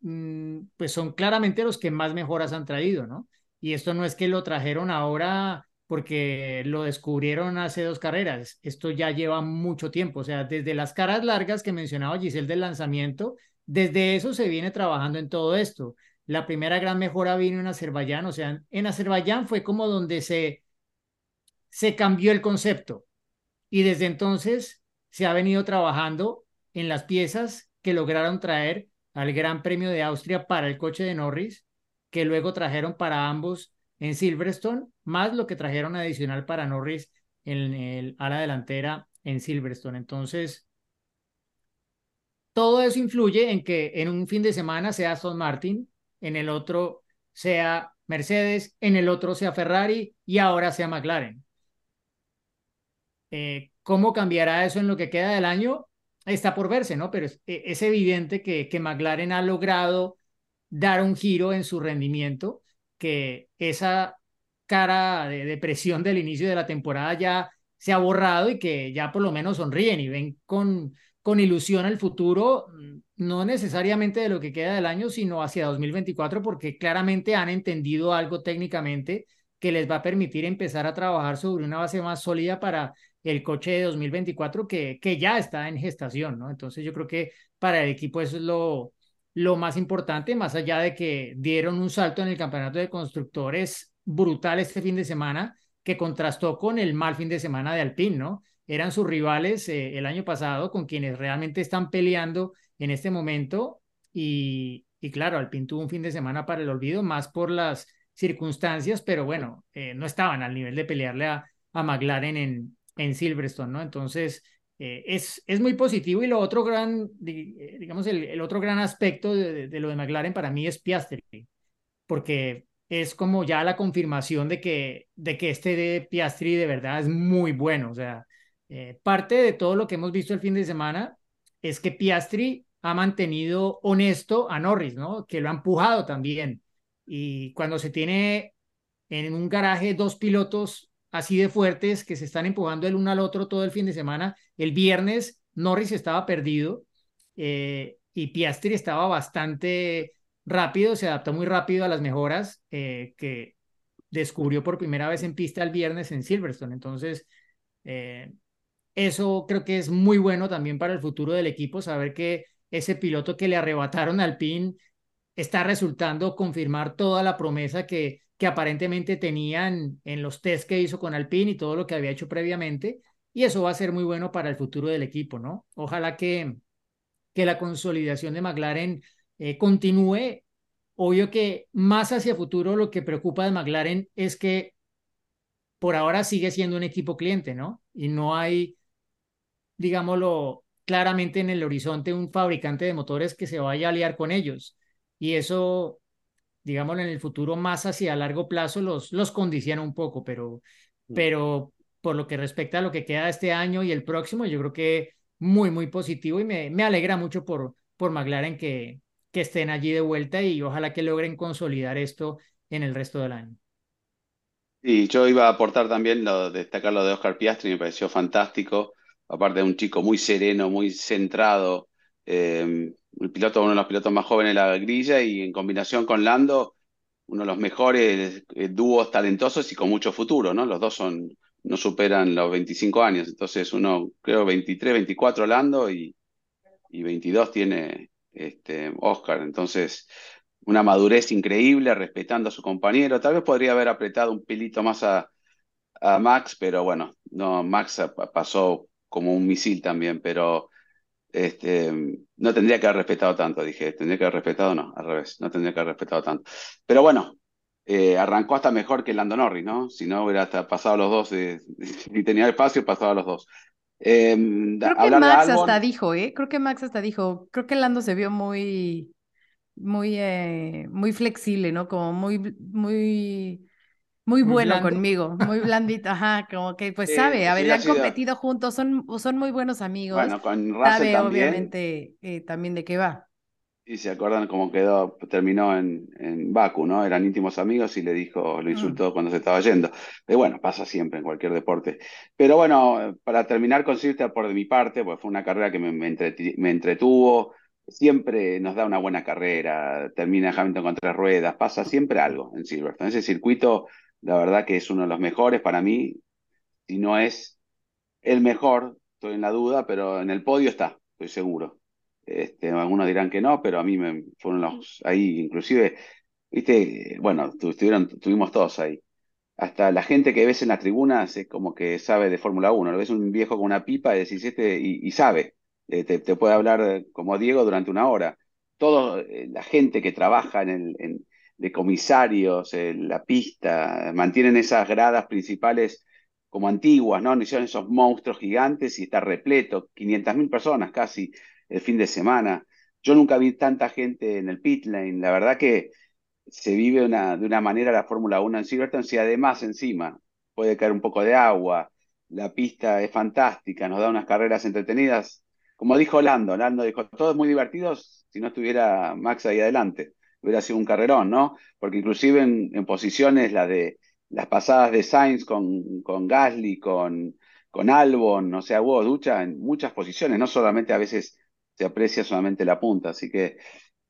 mm, pues son claramente los que más mejoras han traído, ¿no? Y esto no es que lo trajeron ahora porque lo descubrieron hace dos carreras, esto ya lleva mucho tiempo, o sea, desde las caras largas que mencionaba Giselle del lanzamiento, desde eso se viene trabajando en todo esto. La primera gran mejora vino en Azerbaiyán, o sea, en Azerbaiyán fue como donde se, se cambió el concepto y desde entonces se ha venido trabajando en las piezas que lograron traer al Gran Premio de Austria para el coche de Norris, que luego trajeron para ambos en Silverstone, más lo que trajeron adicional para Norris en el delantera en Silverstone. Entonces, todo eso influye en que en un fin de semana sea Aston Martin, en el otro sea Mercedes, en el otro sea Ferrari y ahora sea McLaren. Eh, ¿Cómo cambiará eso en lo que queda del año? Está por verse, ¿no? Pero es, e, es evidente que, que McLaren ha logrado dar un giro en su rendimiento, que esa cara de depresión del inicio de la temporada ya se ha borrado y que ya por lo menos sonríen y ven con, con ilusión el futuro, no necesariamente de lo que queda del año, sino hacia 2024, porque claramente han entendido algo técnicamente que les va a permitir empezar a trabajar sobre una base más sólida para el coche de 2024 que, que ya está en gestación, ¿no? Entonces yo creo que para el equipo es lo, lo más importante, más allá de que dieron un salto en el campeonato de constructores brutal este fin de semana, que contrastó con el mal fin de semana de Alpine, ¿no? Eran sus rivales eh, el año pasado con quienes realmente están peleando en este momento y, y claro, Alpine tuvo un fin de semana para el olvido, más por las circunstancias, pero bueno, eh, no estaban al nivel de pelearle a, a McLaren en, en Silverstone, ¿no? Entonces, eh, es, es muy positivo y lo otro gran, digamos, el, el otro gran aspecto de, de, de, lo de McLaren para mí es Piastri, porque es como ya la confirmación de que, de que este de Piastri de verdad es muy bueno, o sea, eh, parte de todo lo que hemos visto el fin de semana es que Piastri ha mantenido honesto a Norris, ¿no? Que lo ha empujado también. y cuando se tiene en un garaje dos pilotos así de fuertes que se están empujando el uno al otro todo el fin de semana, el viernes Norris estaba perdido eh, y Piastri estaba bastante rápido, se adaptó muy rápido a las mejoras eh, que descubrió por primera vez en pista el viernes en Silverstone. Entonces, eh, eso creo que es muy bueno también para el futuro del equipo, saber que ese piloto que le arrebataron al PIN está resultando confirmar toda la promesa que, que aparentemente tenían en los test que hizo con Alpine y todo lo que había hecho previamente. Y eso va a ser muy bueno para el futuro del equipo, ¿no? Ojalá que, que la consolidación de McLaren eh, continúe. Obvio que más hacia futuro lo que preocupa de McLaren es que por ahora sigue siendo un equipo cliente, ¿no? Y no hay, digámoslo claramente en el horizonte, un fabricante de motores que se vaya a aliar con ellos. Y eso, digámoslo, en el futuro más hacia largo plazo los, los condiciona un poco, pero, mm. pero por lo que respecta a lo que queda este año y el próximo, yo creo que muy, muy positivo y me, me alegra mucho por, por McLaren que, que estén allí de vuelta y ojalá que logren consolidar esto en el resto del año. Y yo iba a aportar también lo, destacar lo de Oscar Piastri, me pareció fantástico, aparte de un chico muy sereno, muy centrado, eh, el piloto, uno de los pilotos más jóvenes de la grilla y en combinación con Lando, uno de los mejores eh, dúos talentosos y con mucho futuro, ¿no? Los dos son, no superan los 25 años, entonces uno creo 23, 24 Lando y, y 22 tiene este, Oscar, entonces una madurez increíble, respetando a su compañero. Tal vez podría haber apretado un pelito más a, a Max, pero bueno, no, Max pasó como un misil también, pero este, no tendría que haber respetado tanto, dije, tendría que haber respetado, no, al revés, no tendría que haber respetado tanto. Pero bueno, eh, arrancó hasta mejor que Lando Norris, ¿no? Si no, hubiera hasta pasado los dos, si tenía espacio, pasaba los dos. Em, creo que Max hasta dijo, ¿eh? Creo que Max hasta dijo, creo que Lando se vio muy, muy, eh, muy flexible, ¿no? Como muy, muy, muy bueno conmigo, muy blandito, ajá, como que pues sabe, a ver, han competido juntos, son, son muy buenos amigos. Bueno, con sabe obviamente eh, también de qué va. Y se acuerdan cómo quedó, terminó en, en Baku, ¿no? Eran íntimos amigos y le dijo, lo mm. insultó cuando se estaba yendo. Pero bueno, pasa siempre en cualquier deporte. Pero bueno, para terminar con Silverstone por de mi parte, pues fue una carrera que me, me entretuvo, siempre nos da una buena carrera, termina Hamilton con tres ruedas, pasa siempre algo en Silverstone. Ese circuito, la verdad que es uno de los mejores para mí, si no es el mejor, estoy en la duda, pero en el podio está, estoy seguro. Este, algunos dirán que no, pero a mí me fueron los ahí, inclusive, viste, bueno, estuvieron, estuvimos todos ahí. Hasta la gente que ves en las tribunas es como que sabe de Fórmula 1. Lo ves un viejo con una pipa de 17 y, y sabe eh, te, puede hablar como Diego durante una hora. Toda eh, la gente que trabaja en el, de comisarios, en la pista, mantienen esas gradas principales como antiguas, ¿no? Hicieron esos monstruos gigantes y está repleto, 500.000 personas casi el fin de semana. Yo nunca vi tanta gente en el pit lane. La verdad que se vive una, de una manera la Fórmula 1 en Silverstone, si además encima puede caer un poco de agua, la pista es fantástica, nos da unas carreras entretenidas como dijo Lando, Lando dijo, todo es muy divertido si no estuviera Max ahí adelante. Hubiera sido un carrerón, ¿no? Porque inclusive en, posiciones la de las pasadas de Sainz con, con Gasly, con, con Albon, o sea, hubo ducha en muchas posiciones, no solamente a veces se aprecia solamente la punta. Así que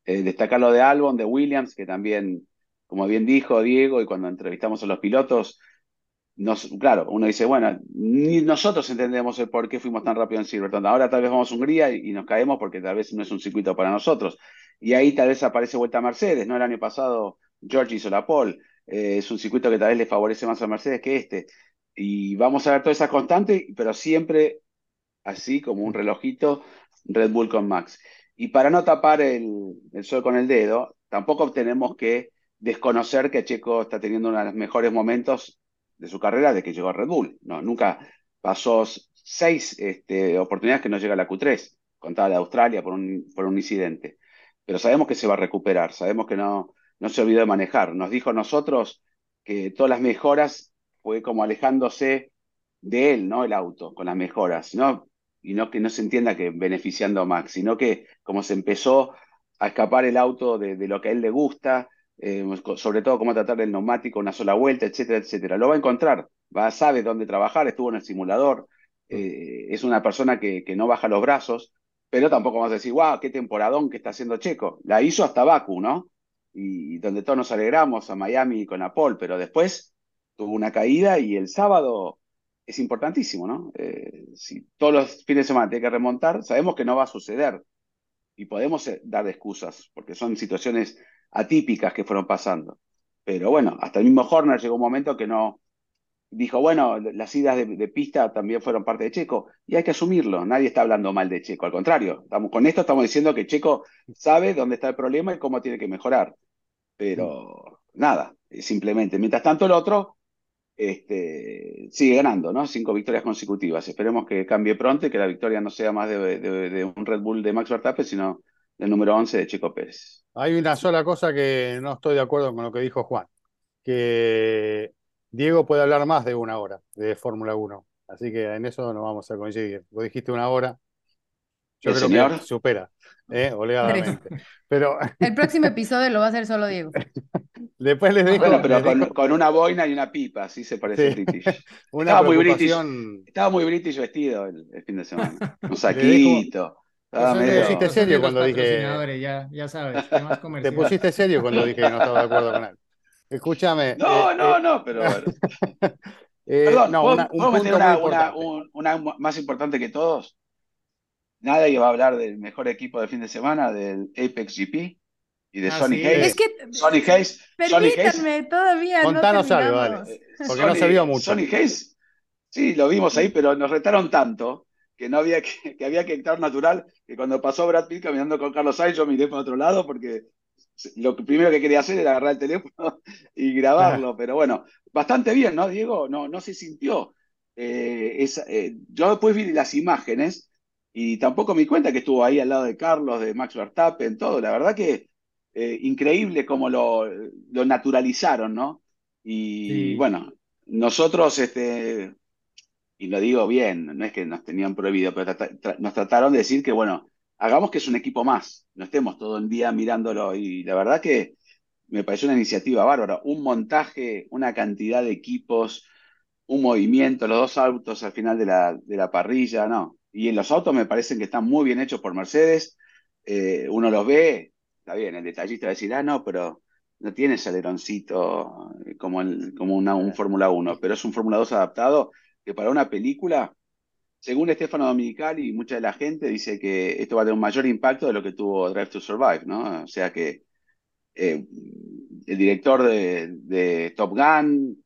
eh, destacar lo de Albon, de Williams, que también, como bien dijo Diego, y cuando entrevistamos a los pilotos, claro, uno dice, bueno, ni nosotros entendemos el por qué fuimos tan rápido en Silverton. Ahora tal vez vamos a Hungría y, nos caemos porque tal vez no es un circuito para nosotros. Y ahí tal vez aparece vuelta a Mercedes, ¿no? El año pasado George hizo la pole. Eh, es un circuito que tal vez le favorece más a Mercedes que este. Y vamos a ver toda esa constante, pero siempre así como un relojito Red Bull con Max. Y para no tapar el, el sol con el dedo, tampoco tenemos que desconocer que Checo está teniendo uno de los mejores momentos de su carrera de que llegó a Red Bull. No, nunca pasó seis este, oportunidades que no llega a la Q3, contada de Australia por un, un incidente. Pero sabemos que se va a recuperar, sabemos que no, no se olvidó de manejar. Nos dijo a nosotros que todas las mejoras fue como alejándose de él, ¿no? El auto, con las mejoras, ¿no? Y no que no se entienda que beneficiando a Max, sino que como se empezó a escapar el auto de lo que a él le gusta, eh, sobre todo cómo tratar el neumático, una sola vuelta, etcétera, etcétera. Lo va a encontrar, va, sabe dónde trabajar, estuvo en el simulador, eh, es una persona que, que, no baja los brazos, pero tampoco vamos a decir, wow, qué temporadón que está haciendo Checo. La hizo hasta Baku, ¿no? Y, donde todos nos alegramos a Miami con la pole, pero después tuvo una caída y el sábado es importantísimo, ¿no? Eh, si todos los fines de semana tiene que remontar, sabemos que no va a suceder y podemos dar excusas, porque son situaciones atípicas que fueron pasando. Pero bueno, hasta el mismo Horner llegó un momento que no dijo, bueno, las idas de, pista también fueron parte de Checo, y hay que asumirlo, nadie está hablando mal de Checo, al contrario, con esto estamos diciendo que Checo sabe dónde está el problema y cómo tiene que mejorar. Pero nada, simplemente, mientras tanto el otro este, sigue ganando, ¿no? Cinco victorias consecutivas. Esperemos que cambie pronto y que la victoria no sea más de, de un Red Bull de Max Verstappen, sino del número 11 de Checo Pérez. Hay una sola cosa que no estoy de acuerdo con lo que dijo Juan, que Diego puede hablar más de una hora de Fórmula 1, así que en eso no vamos a coincidir. Vos dijiste una hora, yo creo que supera, ¿eh? Pero... El próximo episodio lo va a hacer solo Diego. Después les dejo. Bueno, pero con, una boina y una pipa, así se parece British. estaba, muy british, estaba muy British vestido el, fin de semana. Un saquito. Te pusiste serio cuando dije. Ya, ya sabes, Te pusiste serio cuando dije que no estaba de acuerdo con él. Escúchame. No, eh, no, eh, no, pero. eh, Perdón, no, una, un meter una, una, más importante que todos? Nadie va a hablar del mejor equipo de fin de semana, del Apex GP y de ah, Sonic Hayes. Es que, Sonic Hayes. Permítanme, todavía. Contanos no algo, vale. Porque no se vio mucho. Sonic Hayes, sí, lo vimos ahí, pero nos retaron tanto que no había que, que había que estar natural, que cuando pasó Brad Pitt caminando con Carlos Sainz, yo miré para otro lado porque lo primero que quería hacer era agarrar el teléfono y grabarlo, pero bueno, bastante bien, ¿no, Diego? No, no se sintió. Eh, eh, yo después vi las imágenes y tampoco me di cuenta que estuvo ahí al lado de Carlos, de Max Verstappen, todo. La verdad que eh, increíble cómo lo, lo, naturalizaron, ¿no? Y bueno, nosotros este, y lo digo bien, no es que nos tenían prohibido, pero nos trataron de decir que, bueno, hagamos que es un equipo más, no estemos todo el día mirándolo. Y la verdad que me pareció una iniciativa bárbara, un montaje, una cantidad de equipos, un movimiento, los dos autos al final de la, de la parrilla, no. Y en los autos me parecen que están muy bien hechos por Mercedes, eh, uno los ve, está bien, el detallista va a decir, ah, no, pero no tiene aleroncito como, el, como una, un Fórmula 1, pero es un Fórmula 2 adaptado que para una película, según Estefano Dominicali y mucha de la gente, dice que esto va a tener un mayor impacto de lo que tuvo Drive to Survive, ¿no? O sea que eh, el director de, Top Gun,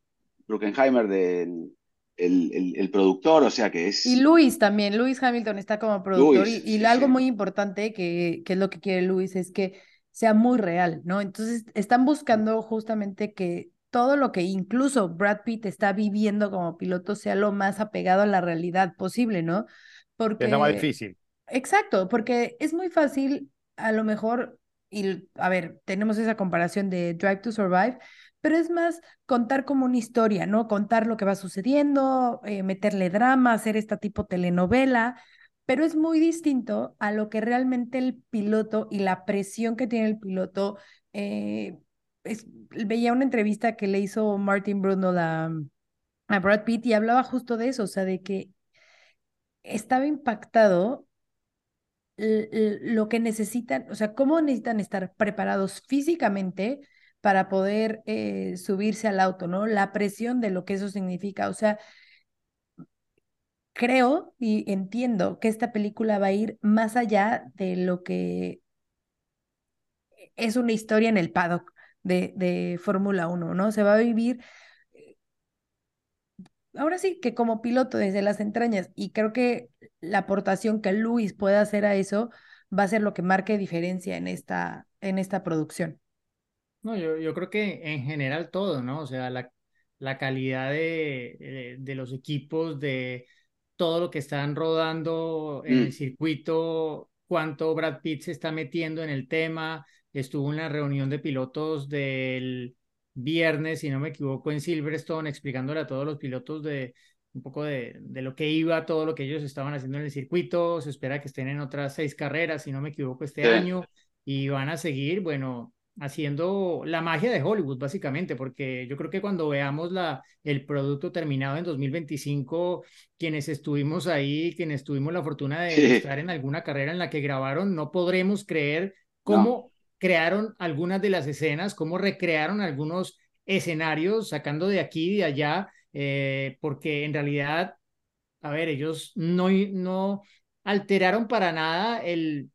Bruckenheimer del el, productor, o sea que es... Y Luis también, Luis Hamilton está como productor y, algo muy importante que, que, es lo que quiere Luis es que sea muy real, ¿no? Entonces están buscando justamente que todo lo que incluso Brad Pitt está viviendo como piloto sea lo más apegado a la realidad posible, ¿no? Porque... Es lo más difícil. Exacto, porque es muy fácil, a lo mejor, y a ver, tenemos esa comparación de Drive to Survive, pero es más contar como una historia, ¿no? Contar lo que va sucediendo, eh, meterle drama, hacer esta tipo telenovela, pero es muy distinto a lo que realmente el piloto y la presión que tiene el piloto eh, veía una entrevista que le hizo Martin Bruno a, Brad Pitt y hablaba justo de eso, o sea, de que estaba impactado lo que necesitan, o sea, cómo necesitan estar preparados físicamente para poder eh, subirse al auto, ¿no? La presión de lo que eso significa, o sea, creo y entiendo que esta película va a ir más allá de lo que es una historia en el paddock de, Fórmula 1, ¿no? Se va a vivir, eh, ahora sí que como piloto desde las entrañas, y creo que la aportación que Luis pueda hacer a eso va a ser lo que marque diferencia en esta, en esta producción. No, yo, yo creo que en general todo, ¿no? O sea, la, la calidad de, de, los equipos, de todo lo que están rodando en el mm. circuito, cuánto Brad Pitt se está metiendo en el tema, estuvo en la reunión de pilotos del viernes, si no me equivoco, en Silverstone, explicándole a todos los pilotos de un poco de, de, lo que iba, todo lo que ellos estaban haciendo en el circuito. Se espera que estén en otras seis carreras, si no me equivoco, este año, y van a seguir, bueno, haciendo la magia de Hollywood, básicamente, porque yo creo que cuando veamos la, el producto terminado en 2025, quienes estuvimos ahí, quienes tuvimos la fortuna de estar en alguna carrera en la que grabaron, no podremos creer cómo crearon algunas de las escenas, cómo recrearon algunos escenarios, sacando de aquí y de allá, eh, porque en realidad, a ver, ellos no, no alteraron para nada el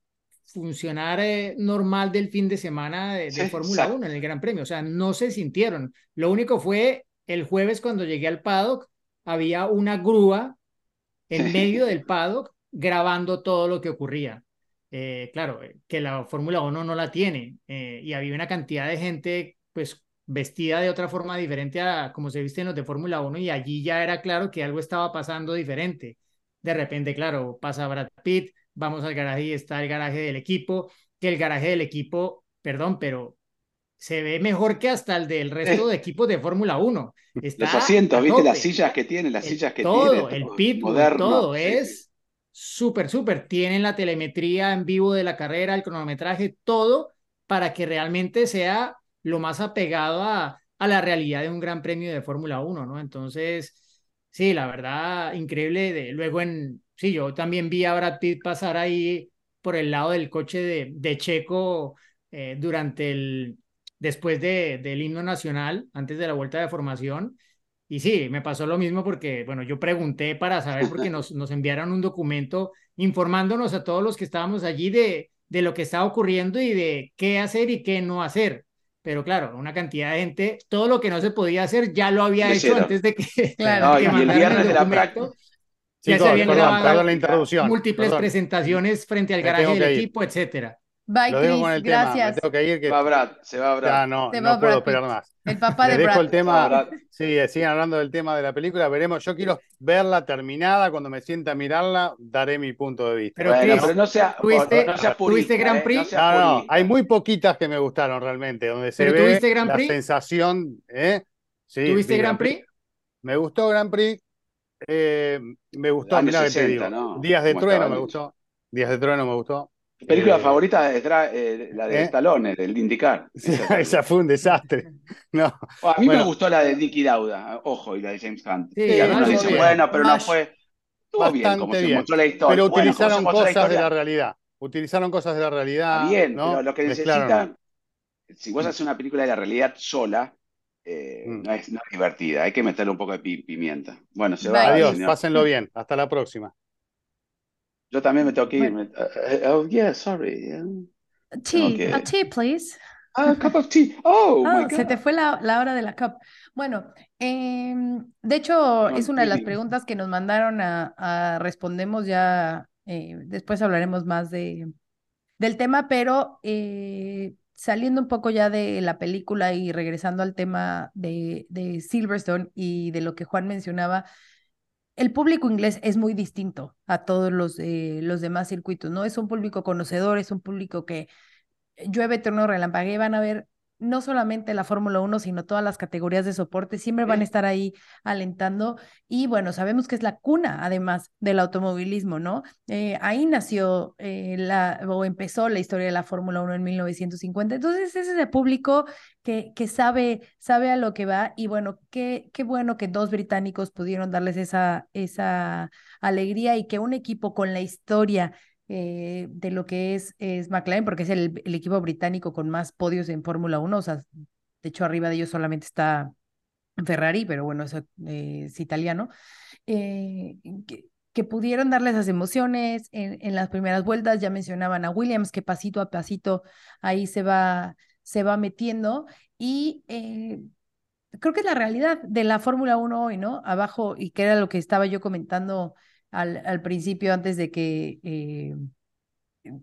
funcionar eh, normal del fin de semana de, Fórmula 1 en el Gran Premio. O sea, no se sintieron. Lo único fue el jueves cuando llegué al paddock, había una grúa en medio del paddock grabando todo lo que ocurría. Eh, claro, eh, que la Fórmula 1 no la tiene y había una cantidad de gente pues vestida de otra forma diferente a como se visten los de Fórmula 1 y allí ya era claro que algo estaba pasando diferente. De repente, claro, pasa Brad Pitt, vamos al garaje y está el garaje del equipo, que el garaje del equipo, perdón, pero se ve mejor que hasta el del resto de equipos de Fórmula 1. Los asientos, ¿viste? Las sillas que tiene, las sillas que todo, tiene. Todo, el pit, todo es súper, súper. Tienen la telemetría en vivo de la carrera, el cronometraje, todo para que realmente sea lo más apegado a, a la realidad de un gran premio de Fórmula 1, ¿no? Entonces, sí, la verdad, increíble. Luego en, Sí, yo también vi a Brad Pitt pasar ahí por el lado del coche de, de Checo eh, durante el, después de, del himno nacional, antes de la vuelta de formación. Y sí, me pasó lo mismo porque, bueno, yo pregunté para saber, porque nos, nos enviaron un documento informándonos a todos los que estábamos allí de, de lo que estaba ocurriendo y de qué hacer y qué no hacer. Pero claro, una cantidad de gente, todo lo que no se podía hacer ya lo había hecho antes de que, claro, y el viernes de la práctica ya se habían grabado la introducción. múltiples presentaciones frente al garaje del equipo, etcétera. Bye, Chris, gracias. tengo que ir. Que... Va Brad, se va Brad. Ya no, no puedo esperar más. El papá de dejo Brad. el tema. Sí, sigan hablando del tema de la película. Veremos. Yo quiero verla terminada. Cuando me sienta a mirarla, daré mi punto de vista. Pero, Chris, pero no sea, ¿tuviste, no sea ¿tuviste Grand Prix? Eh, no, no, no, hay muy poquitas que me gustaron realmente. Donde se ¿Pero ve tuviste Grand la Prix? sensación. ¿eh? Sí, ¿Tuviste Grand Prix? Me gustó Grand Prix. Eh, me gustó, mira que te digo. ¿no? Días de ¿Cómo Trueno me el- gustó. Días de Trueno me gustó. Mi película Eh, favorita es eh, la de ¿eh? Stallone, el de indicar. Sí, esa fue un desastre. No, a mí bueno. me gustó la de Nicky Lauda, ojo, y la de James Hunt. Sí, y algunos dicen, bien. bueno, pero no fue. Estuvo bien, como Bastante se bien. mostró la historia. pero Bueno, utilizaron la cosas de la realidad. Utilizaron cosas de la realidad. Está bien, ¿no? pero lo que Mezclaron. necesitan, si vos haces una película de la realidad sola, eh, Mm. no, es, no es divertida, hay que meterle un poco de pi- pimienta. Bueno, se Bye. va. Adiós, señor. pásenlo bien. Hasta la próxima. Yo también me tengo que ir. Bueno. eh, eh, oh, yeah, sorry. Tea, que- a tea, please. Ah, cup of tea. Oh, Ah, my se te fue la, la hora de la cup. Bueno, em, de hecho, No, es una de las preguntas que nos mandaron a, a respondemos ya, eh, después hablaremos más de, del tema, pero eh, saliendo un poco ya de la película y regresando al tema de, de Silverstone y de lo que Juan mencionaba, el público inglés es muy distinto a todos los, eh, los demás circuitos, ¿no? Es un público conocedor, es un público que llueve, trueno, relampaguea, van a ver no solamente la Fórmula 1, sino todas las categorías de soporte, siempre van a estar ahí alentando. Y bueno, sabemos que es la cuna, además, del automovilismo, ¿no? Eh, ahí nació eh, la, o empezó la historia de la Fórmula 1 en 1950. Entonces, ese es el público que, que sabe, sabe a lo que va. Y bueno, qué, qué bueno que dos británicos pudieron darles esa, esa alegría y que un equipo con la historia eh, de lo que es, es McLaren, porque es el, el equipo británico con más podios en Fórmula 1, o sea, de hecho arriba de ellos solamente está Ferrari, pero bueno, eso eh, es italiano, eh, que, que pudieron darle esas emociones en, en las primeras vueltas, ya mencionaban a Williams, que pasito a pasito ahí se va, se va metiendo, y creo que es la realidad de la Fórmula 1 hoy, ¿no? Abajo, y que era lo que estaba yo comentando al, al principio antes de que eh,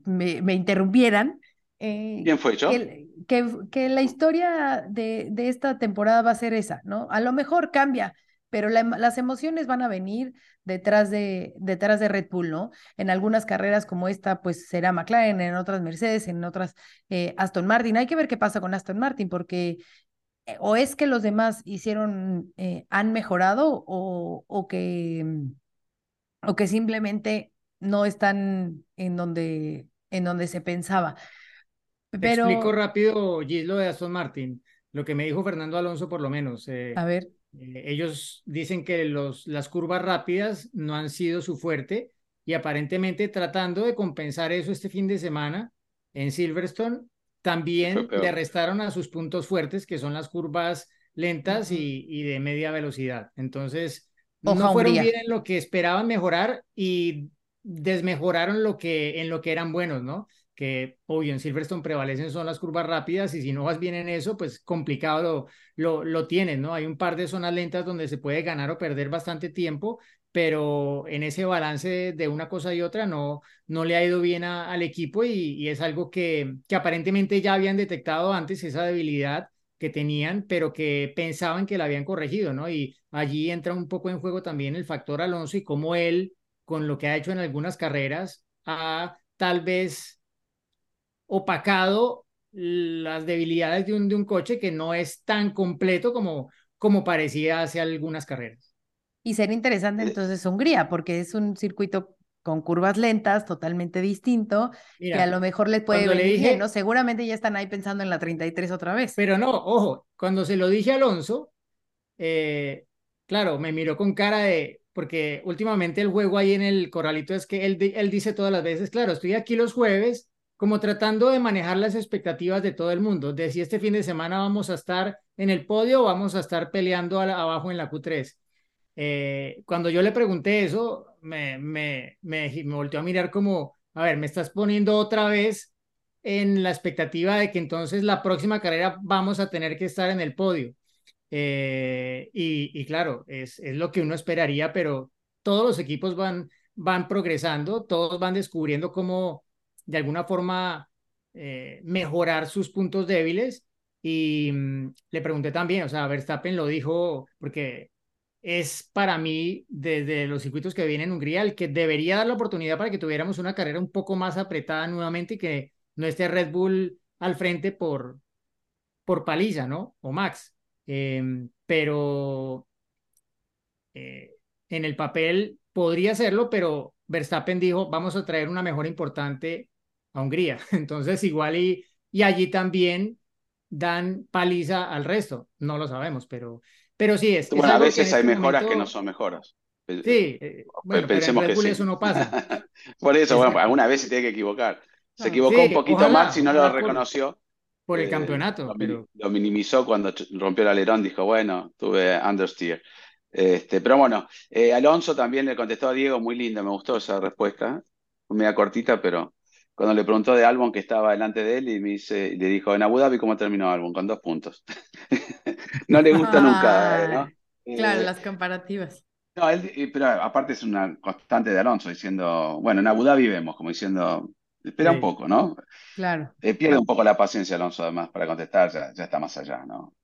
me, me interrumpieran. eh, ¿Quién fue yo? que, que, que la historia de, de esta temporada va a ser esa, ¿no? A lo mejor cambia, pero la las emociones van a venir detrás de, detrás de Red Bull, ¿no? En algunas carreras como esta, pues será McLaren, en otras Mercedes, en otras eh, Aston Martin. Hay que ver qué pasa con Aston Martin, porque eh, o es que los demás hicieron, eh, han mejorado, o, o que, mm, o que simplemente no están en donde, en donde se pensaba. Pero, Explico rápido, Gis, lo de Aston Martin. Lo que me dijo Fernando Alonso, por lo menos. eh, a ver, eh, ellos dicen que los, las curvas rápidas no han sido su fuerte y aparentemente tratando de compensar eso este fin de semana en Silverstone, también le restaron a sus puntos fuertes, que son las curvas lentas y, y de media velocidad. Entonces, No fueron bien en lo que esperaban mejorar y desmejoraron lo que, en lo que eran buenos, ¿no? Que obvio en Silverstone prevalecen son las curvas rápidas y si no vas bien en eso, pues complicado lo, lo, lo tienes, ¿no? Hay un par de zonas lentas donde se puede ganar o perder bastante tiempo, pero en ese balance de una cosa y otra no, no le ha ido bien a- al equipo y, y es algo que, que aparentemente ya habían detectado antes, esa debilidad que tenían, pero que pensaban que la habían corregido, ¿no? Y allí entra un poco en juego también el factor Alonso y cómo él, con lo que ha hecho en algunas carreras, ha tal vez opacado las debilidades de un, de un coche que no es tan completo como, como parecía hace algunas carreras. y sería interesante Eh, entonces Hungría, porque es un circuito con curvas lentas, totalmente distinto, que a Mira, lo mejor les puede le venir bien, dije- ¿no? Seguramente ya están ahí pensando en la 33 otra vez. pero no, ojo, cuando se lo dije a Alonso, eh, claro, me miró con cara de, porque últimamente el juego ahí en el corralito es que él, él dice todas las veces, claro, estoy aquí los jueves como tratando de manejar las expectativas de todo el mundo, de si este fin de semana vamos a estar en el podio o vamos a estar peleando a la- abajo en la Q3. Eh, cuando yo le pregunté eso, me, me, me, me volteó a mirar como, a ver, me estás poniendo otra vez en la expectativa de que entonces la próxima carrera vamos a tener que estar en el podio. Eh, y, y claro, es, es lo que uno esperaría, pero todos los equipos van, van progresando, todos van descubriendo cómo de alguna forma eh, mejorar sus puntos débiles. Y mm, le pregunté también, o sea, Verstappen lo dijo, porque es para mí, desde los circuitos que vienen en Hungría, el que debería dar la oportunidad para que tuviéramos una carrera un poco más apretada nuevamente y que no esté Red Bull al frente por, por paliza, ¿no? O Max. Eh, pero en el papel podría hacerlo, pero Verstappen dijo, vamos a traer una mejora importante a Hungría. Entonces, igual y, y allí también dan paliza al resto. No lo sabemos, pero, pero sí, es, es Bueno, a veces hay este mejoras que no son mejoras. Sí, eh, bueno, pero en Pensemos que sí. eso no pasa. Por eso, bueno, alguna vez se tiene que equivocar. Se Claro. equivocó Sí, un poquito ojalá, Max y no lo reconoció. Por el Eh, campeonato, lo, mi- pero lo minimizó cuando rompió el alerón, dijo, bueno, tuve understeer. Este, pero bueno, eh, Alonso también le contestó a Diego, muy linda, me gustó esa respuesta, media cortita, pero cuando le preguntó de Albon que estaba delante de él y me dice, y le dijo, en Abu Dhabi, ¿cómo terminó Albon? Con dos puntos. No le gusta nunca, eh, ¿no? Claro, Eh, las comparativas. no, él, pero aparte es una constante de Alonso diciendo, bueno, en Abu Dhabi vemos, como diciendo, espera un poco, ¿no? Claro. Eh, pierde un poco la paciencia Alonso además para contestar, ya, ya está más allá, ¿no?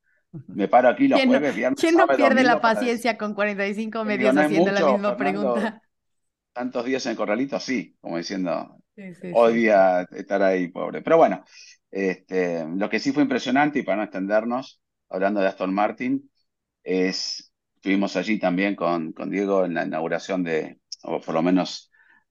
Me paro aquí los ¿Quién no, jueves, viernes, quién no pierde la paciencia con 45 Digo, medios no haciendo la mucho, misma Fernando. pregunta? tantos días en el corralito, sí, como diciendo, Sí, sí, hoy sí. día estar ahí, pobre. Pero bueno, este, lo que sí fue impresionante, y para no extendernos, hablando de Aston Martin, es, estuvimos allí también con, con Diego en la inauguración de, o por lo menos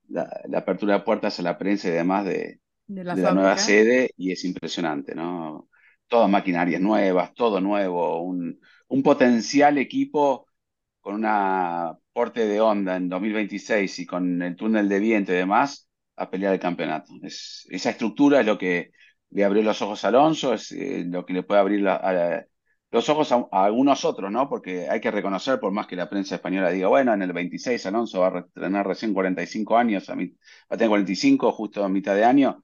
la, la apertura de puertas a la prensa y demás de, De la de la nueva sede y es impresionante, ¿no? Todas maquinarias nuevas, todo nuevo, un, un potencial equipo con una porte de onda en 2026 y con el túnel de viento y demás a pelear el campeonato. Es, esa estructura es lo que le abrió los ojos a Alonso, es eh, lo que le puede abrir a- los ojos a, a algunos otros, ¿no? Porque hay que reconocer, por más que la prensa española diga, bueno, en el 26 Alonso va a tener recién 45 años, a va a tener 45 justo a mitad de año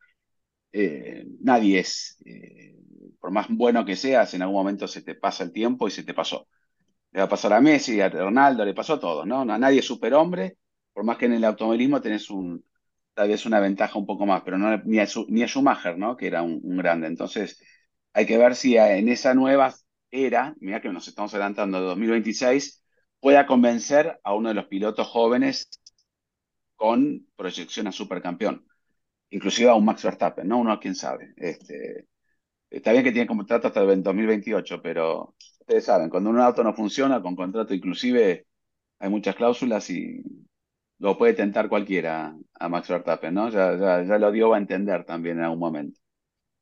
eh, nadie es, eh, por más bueno que seas, en algún momento se te pasa el tiempo y se te pasó. Le va a pasar a Messi, a Ronaldo, le pasó a todos, ¿no? No- Nadie es superhombre, por más que en el automovilismo tenés un, tal vez una ventaja un poco más, pero no, ni, a, ni a Schumacher, ¿no? Que era un, grande. Entonces, hay que ver si en esa nueva era, mira que nos estamos adelantando de 2026, pueda convencer a uno de los pilotos jóvenes con proyección a supercampeón inclusive a un Max Verstappen, ¿no? Uno quién sabe. Este, está bien que tiene contrato hasta el 2028, pero ustedes saben, cuando un auto no funciona con contrato inclusive hay muchas cláusulas y lo puede tentar cualquiera a Max Verstappen, ¿no? Ya, ya, ya lo dio a entender también en algún momento.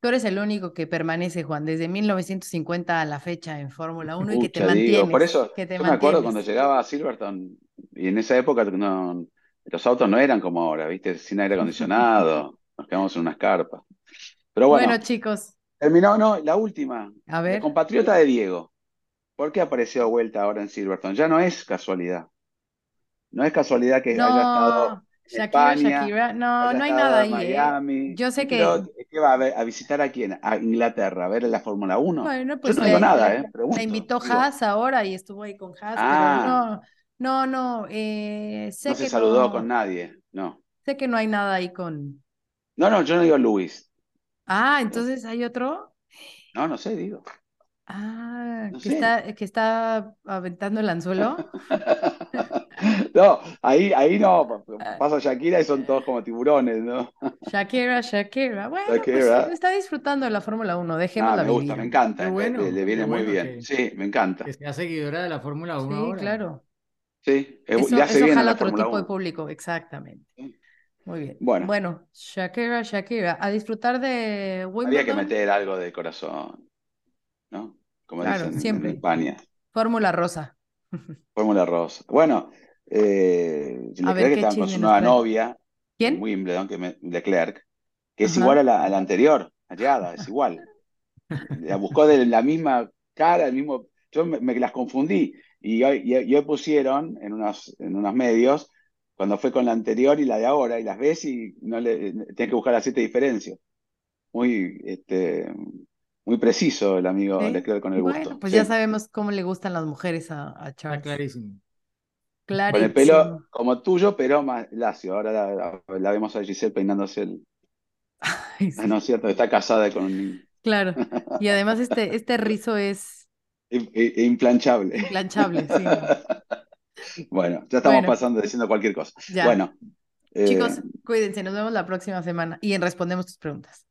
Tú eres el único que permanece, Juan, desde 1950 a la fecha en Fórmula 1 y que te digo, mantienes. por eso, que te yo me acuerdo cuando llegaba a Silverton, y en esa época no, los autos no eran como ahora, ¿viste? Sin aire acondicionado, nos quedamos en unas carpas. Pero bueno, Bueno, chicos, terminó, no, la última, a ver. compatriota de Diego. ¿Por qué apareció de vuelta ahora en Silverton? Ya no es casualidad. No es casualidad que haya estado en Shakira, España, Shakira, no, no hay nada ahí, ¿eh? Yo sé que, Pero, ¿qué va a, ver- a visitar a quién? A Inglaterra, a ver la Fórmula 1. bueno, Yo pues no digo nada, ¿eh? la Pregunto, invitó digo. Haas ahora y estuvo ahí con Haas, Ah. pero no, no, no, eh, sé No se que saludó no, con nadie, no. sé que no hay nada ahí con. No, no, yo no digo Luis. Ah, entonces hay otro. No, no sé, digo. Ah, No que sé. está, que está aventando el anzuelo. No, ahí, ahí no, Ah. pasa Shakira y son todos como tiburones, ¿no? Shakira, Shakira. Bueno, Shakira. pues está disfrutando de la Fórmula 1, Ah, dejémosla me gusta, vivir. me encanta, Qué le- bueno, le, le viene muy bueno bien. que- Sí, me encanta. Que sea seguidora de la Fórmula 1 Sí, ahora. claro. Sí, es- Eso, le hace eso bien a la otro tipo de 1. público, exactamente. Sí. Muy bien. Bueno. Bueno, Shakira, Shakira, a disfrutar de Había que Wimbledon, meter algo de corazón, ¿no? Como Claro, dicen en- siempre. en España. Fórmula Rosa. Fórmula Rosa. Bueno, eh, ver, Leclerc ¿qué está con su nueva novia en ¿Quién? Wimbledon, que me- Leclerc, que es Ajá. igual a la, a la anterior, hallada, es igual. La buscó de la misma cara, el mismo. Yo me, me las confundí. Y hoy, y pusieron en unos, en unos medios cuando fue con la anterior y la de ahora, y las ves y no le tienes que buscar las siete diferencias. Muy, este, muy preciso el amigo ¿Sí? Leclerc con el gusto. Bueno, pues Sí. ya sabemos cómo le gustan las mujeres a, a Está Charles. Clarísimo. Con el pelo como tuyo, pero más lacio. Ahora la, la- la vemos a Giselle peinándose el. Ay, sí, Ah, no es cierto, está casada con un niño. Claro. Y además este, este rizo es I- i- Implanchable. implanchable, sí. Bueno, ya estamos Bueno. pasando diciendo cualquier cosa. Ya. Bueno, eh, Chicos, cuídense, nos vemos la próxima semana y en respondemos tus preguntas.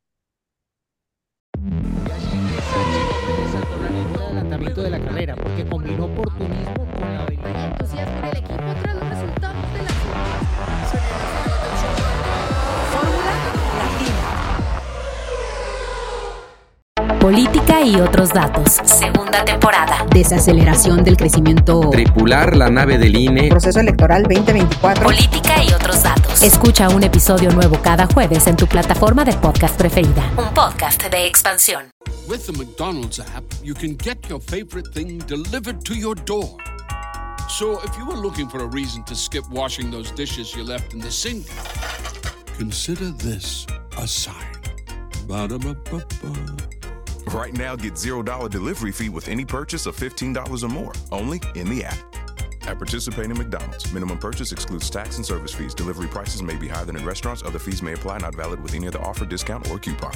de la carrera, porque combinó oportunismo Política y otros datos. Segunda temporada. desaceleración del crecimiento, Tripular la nave del INE. proceso electoral 2024. Política y otros datos. Escucha un episodio nuevo cada jueves en tu plataforma de podcast preferida. Un podcast de expansión. With the McDonald's app, you can get your favorite thing delivered to your door. So if you were looking for a reason to skip washing those dishes you left in the sink, consider this a sign. Ba-da-ba-ba-ba. Right now, get $0 delivery fee with any purchase of $15 or more, only in the app. At participating McDonald's, minimum purchase excludes tax and service fees. Delivery prices may be higher than in restaurants. Other fees may apply, not valid with any other offer, discount, or coupon.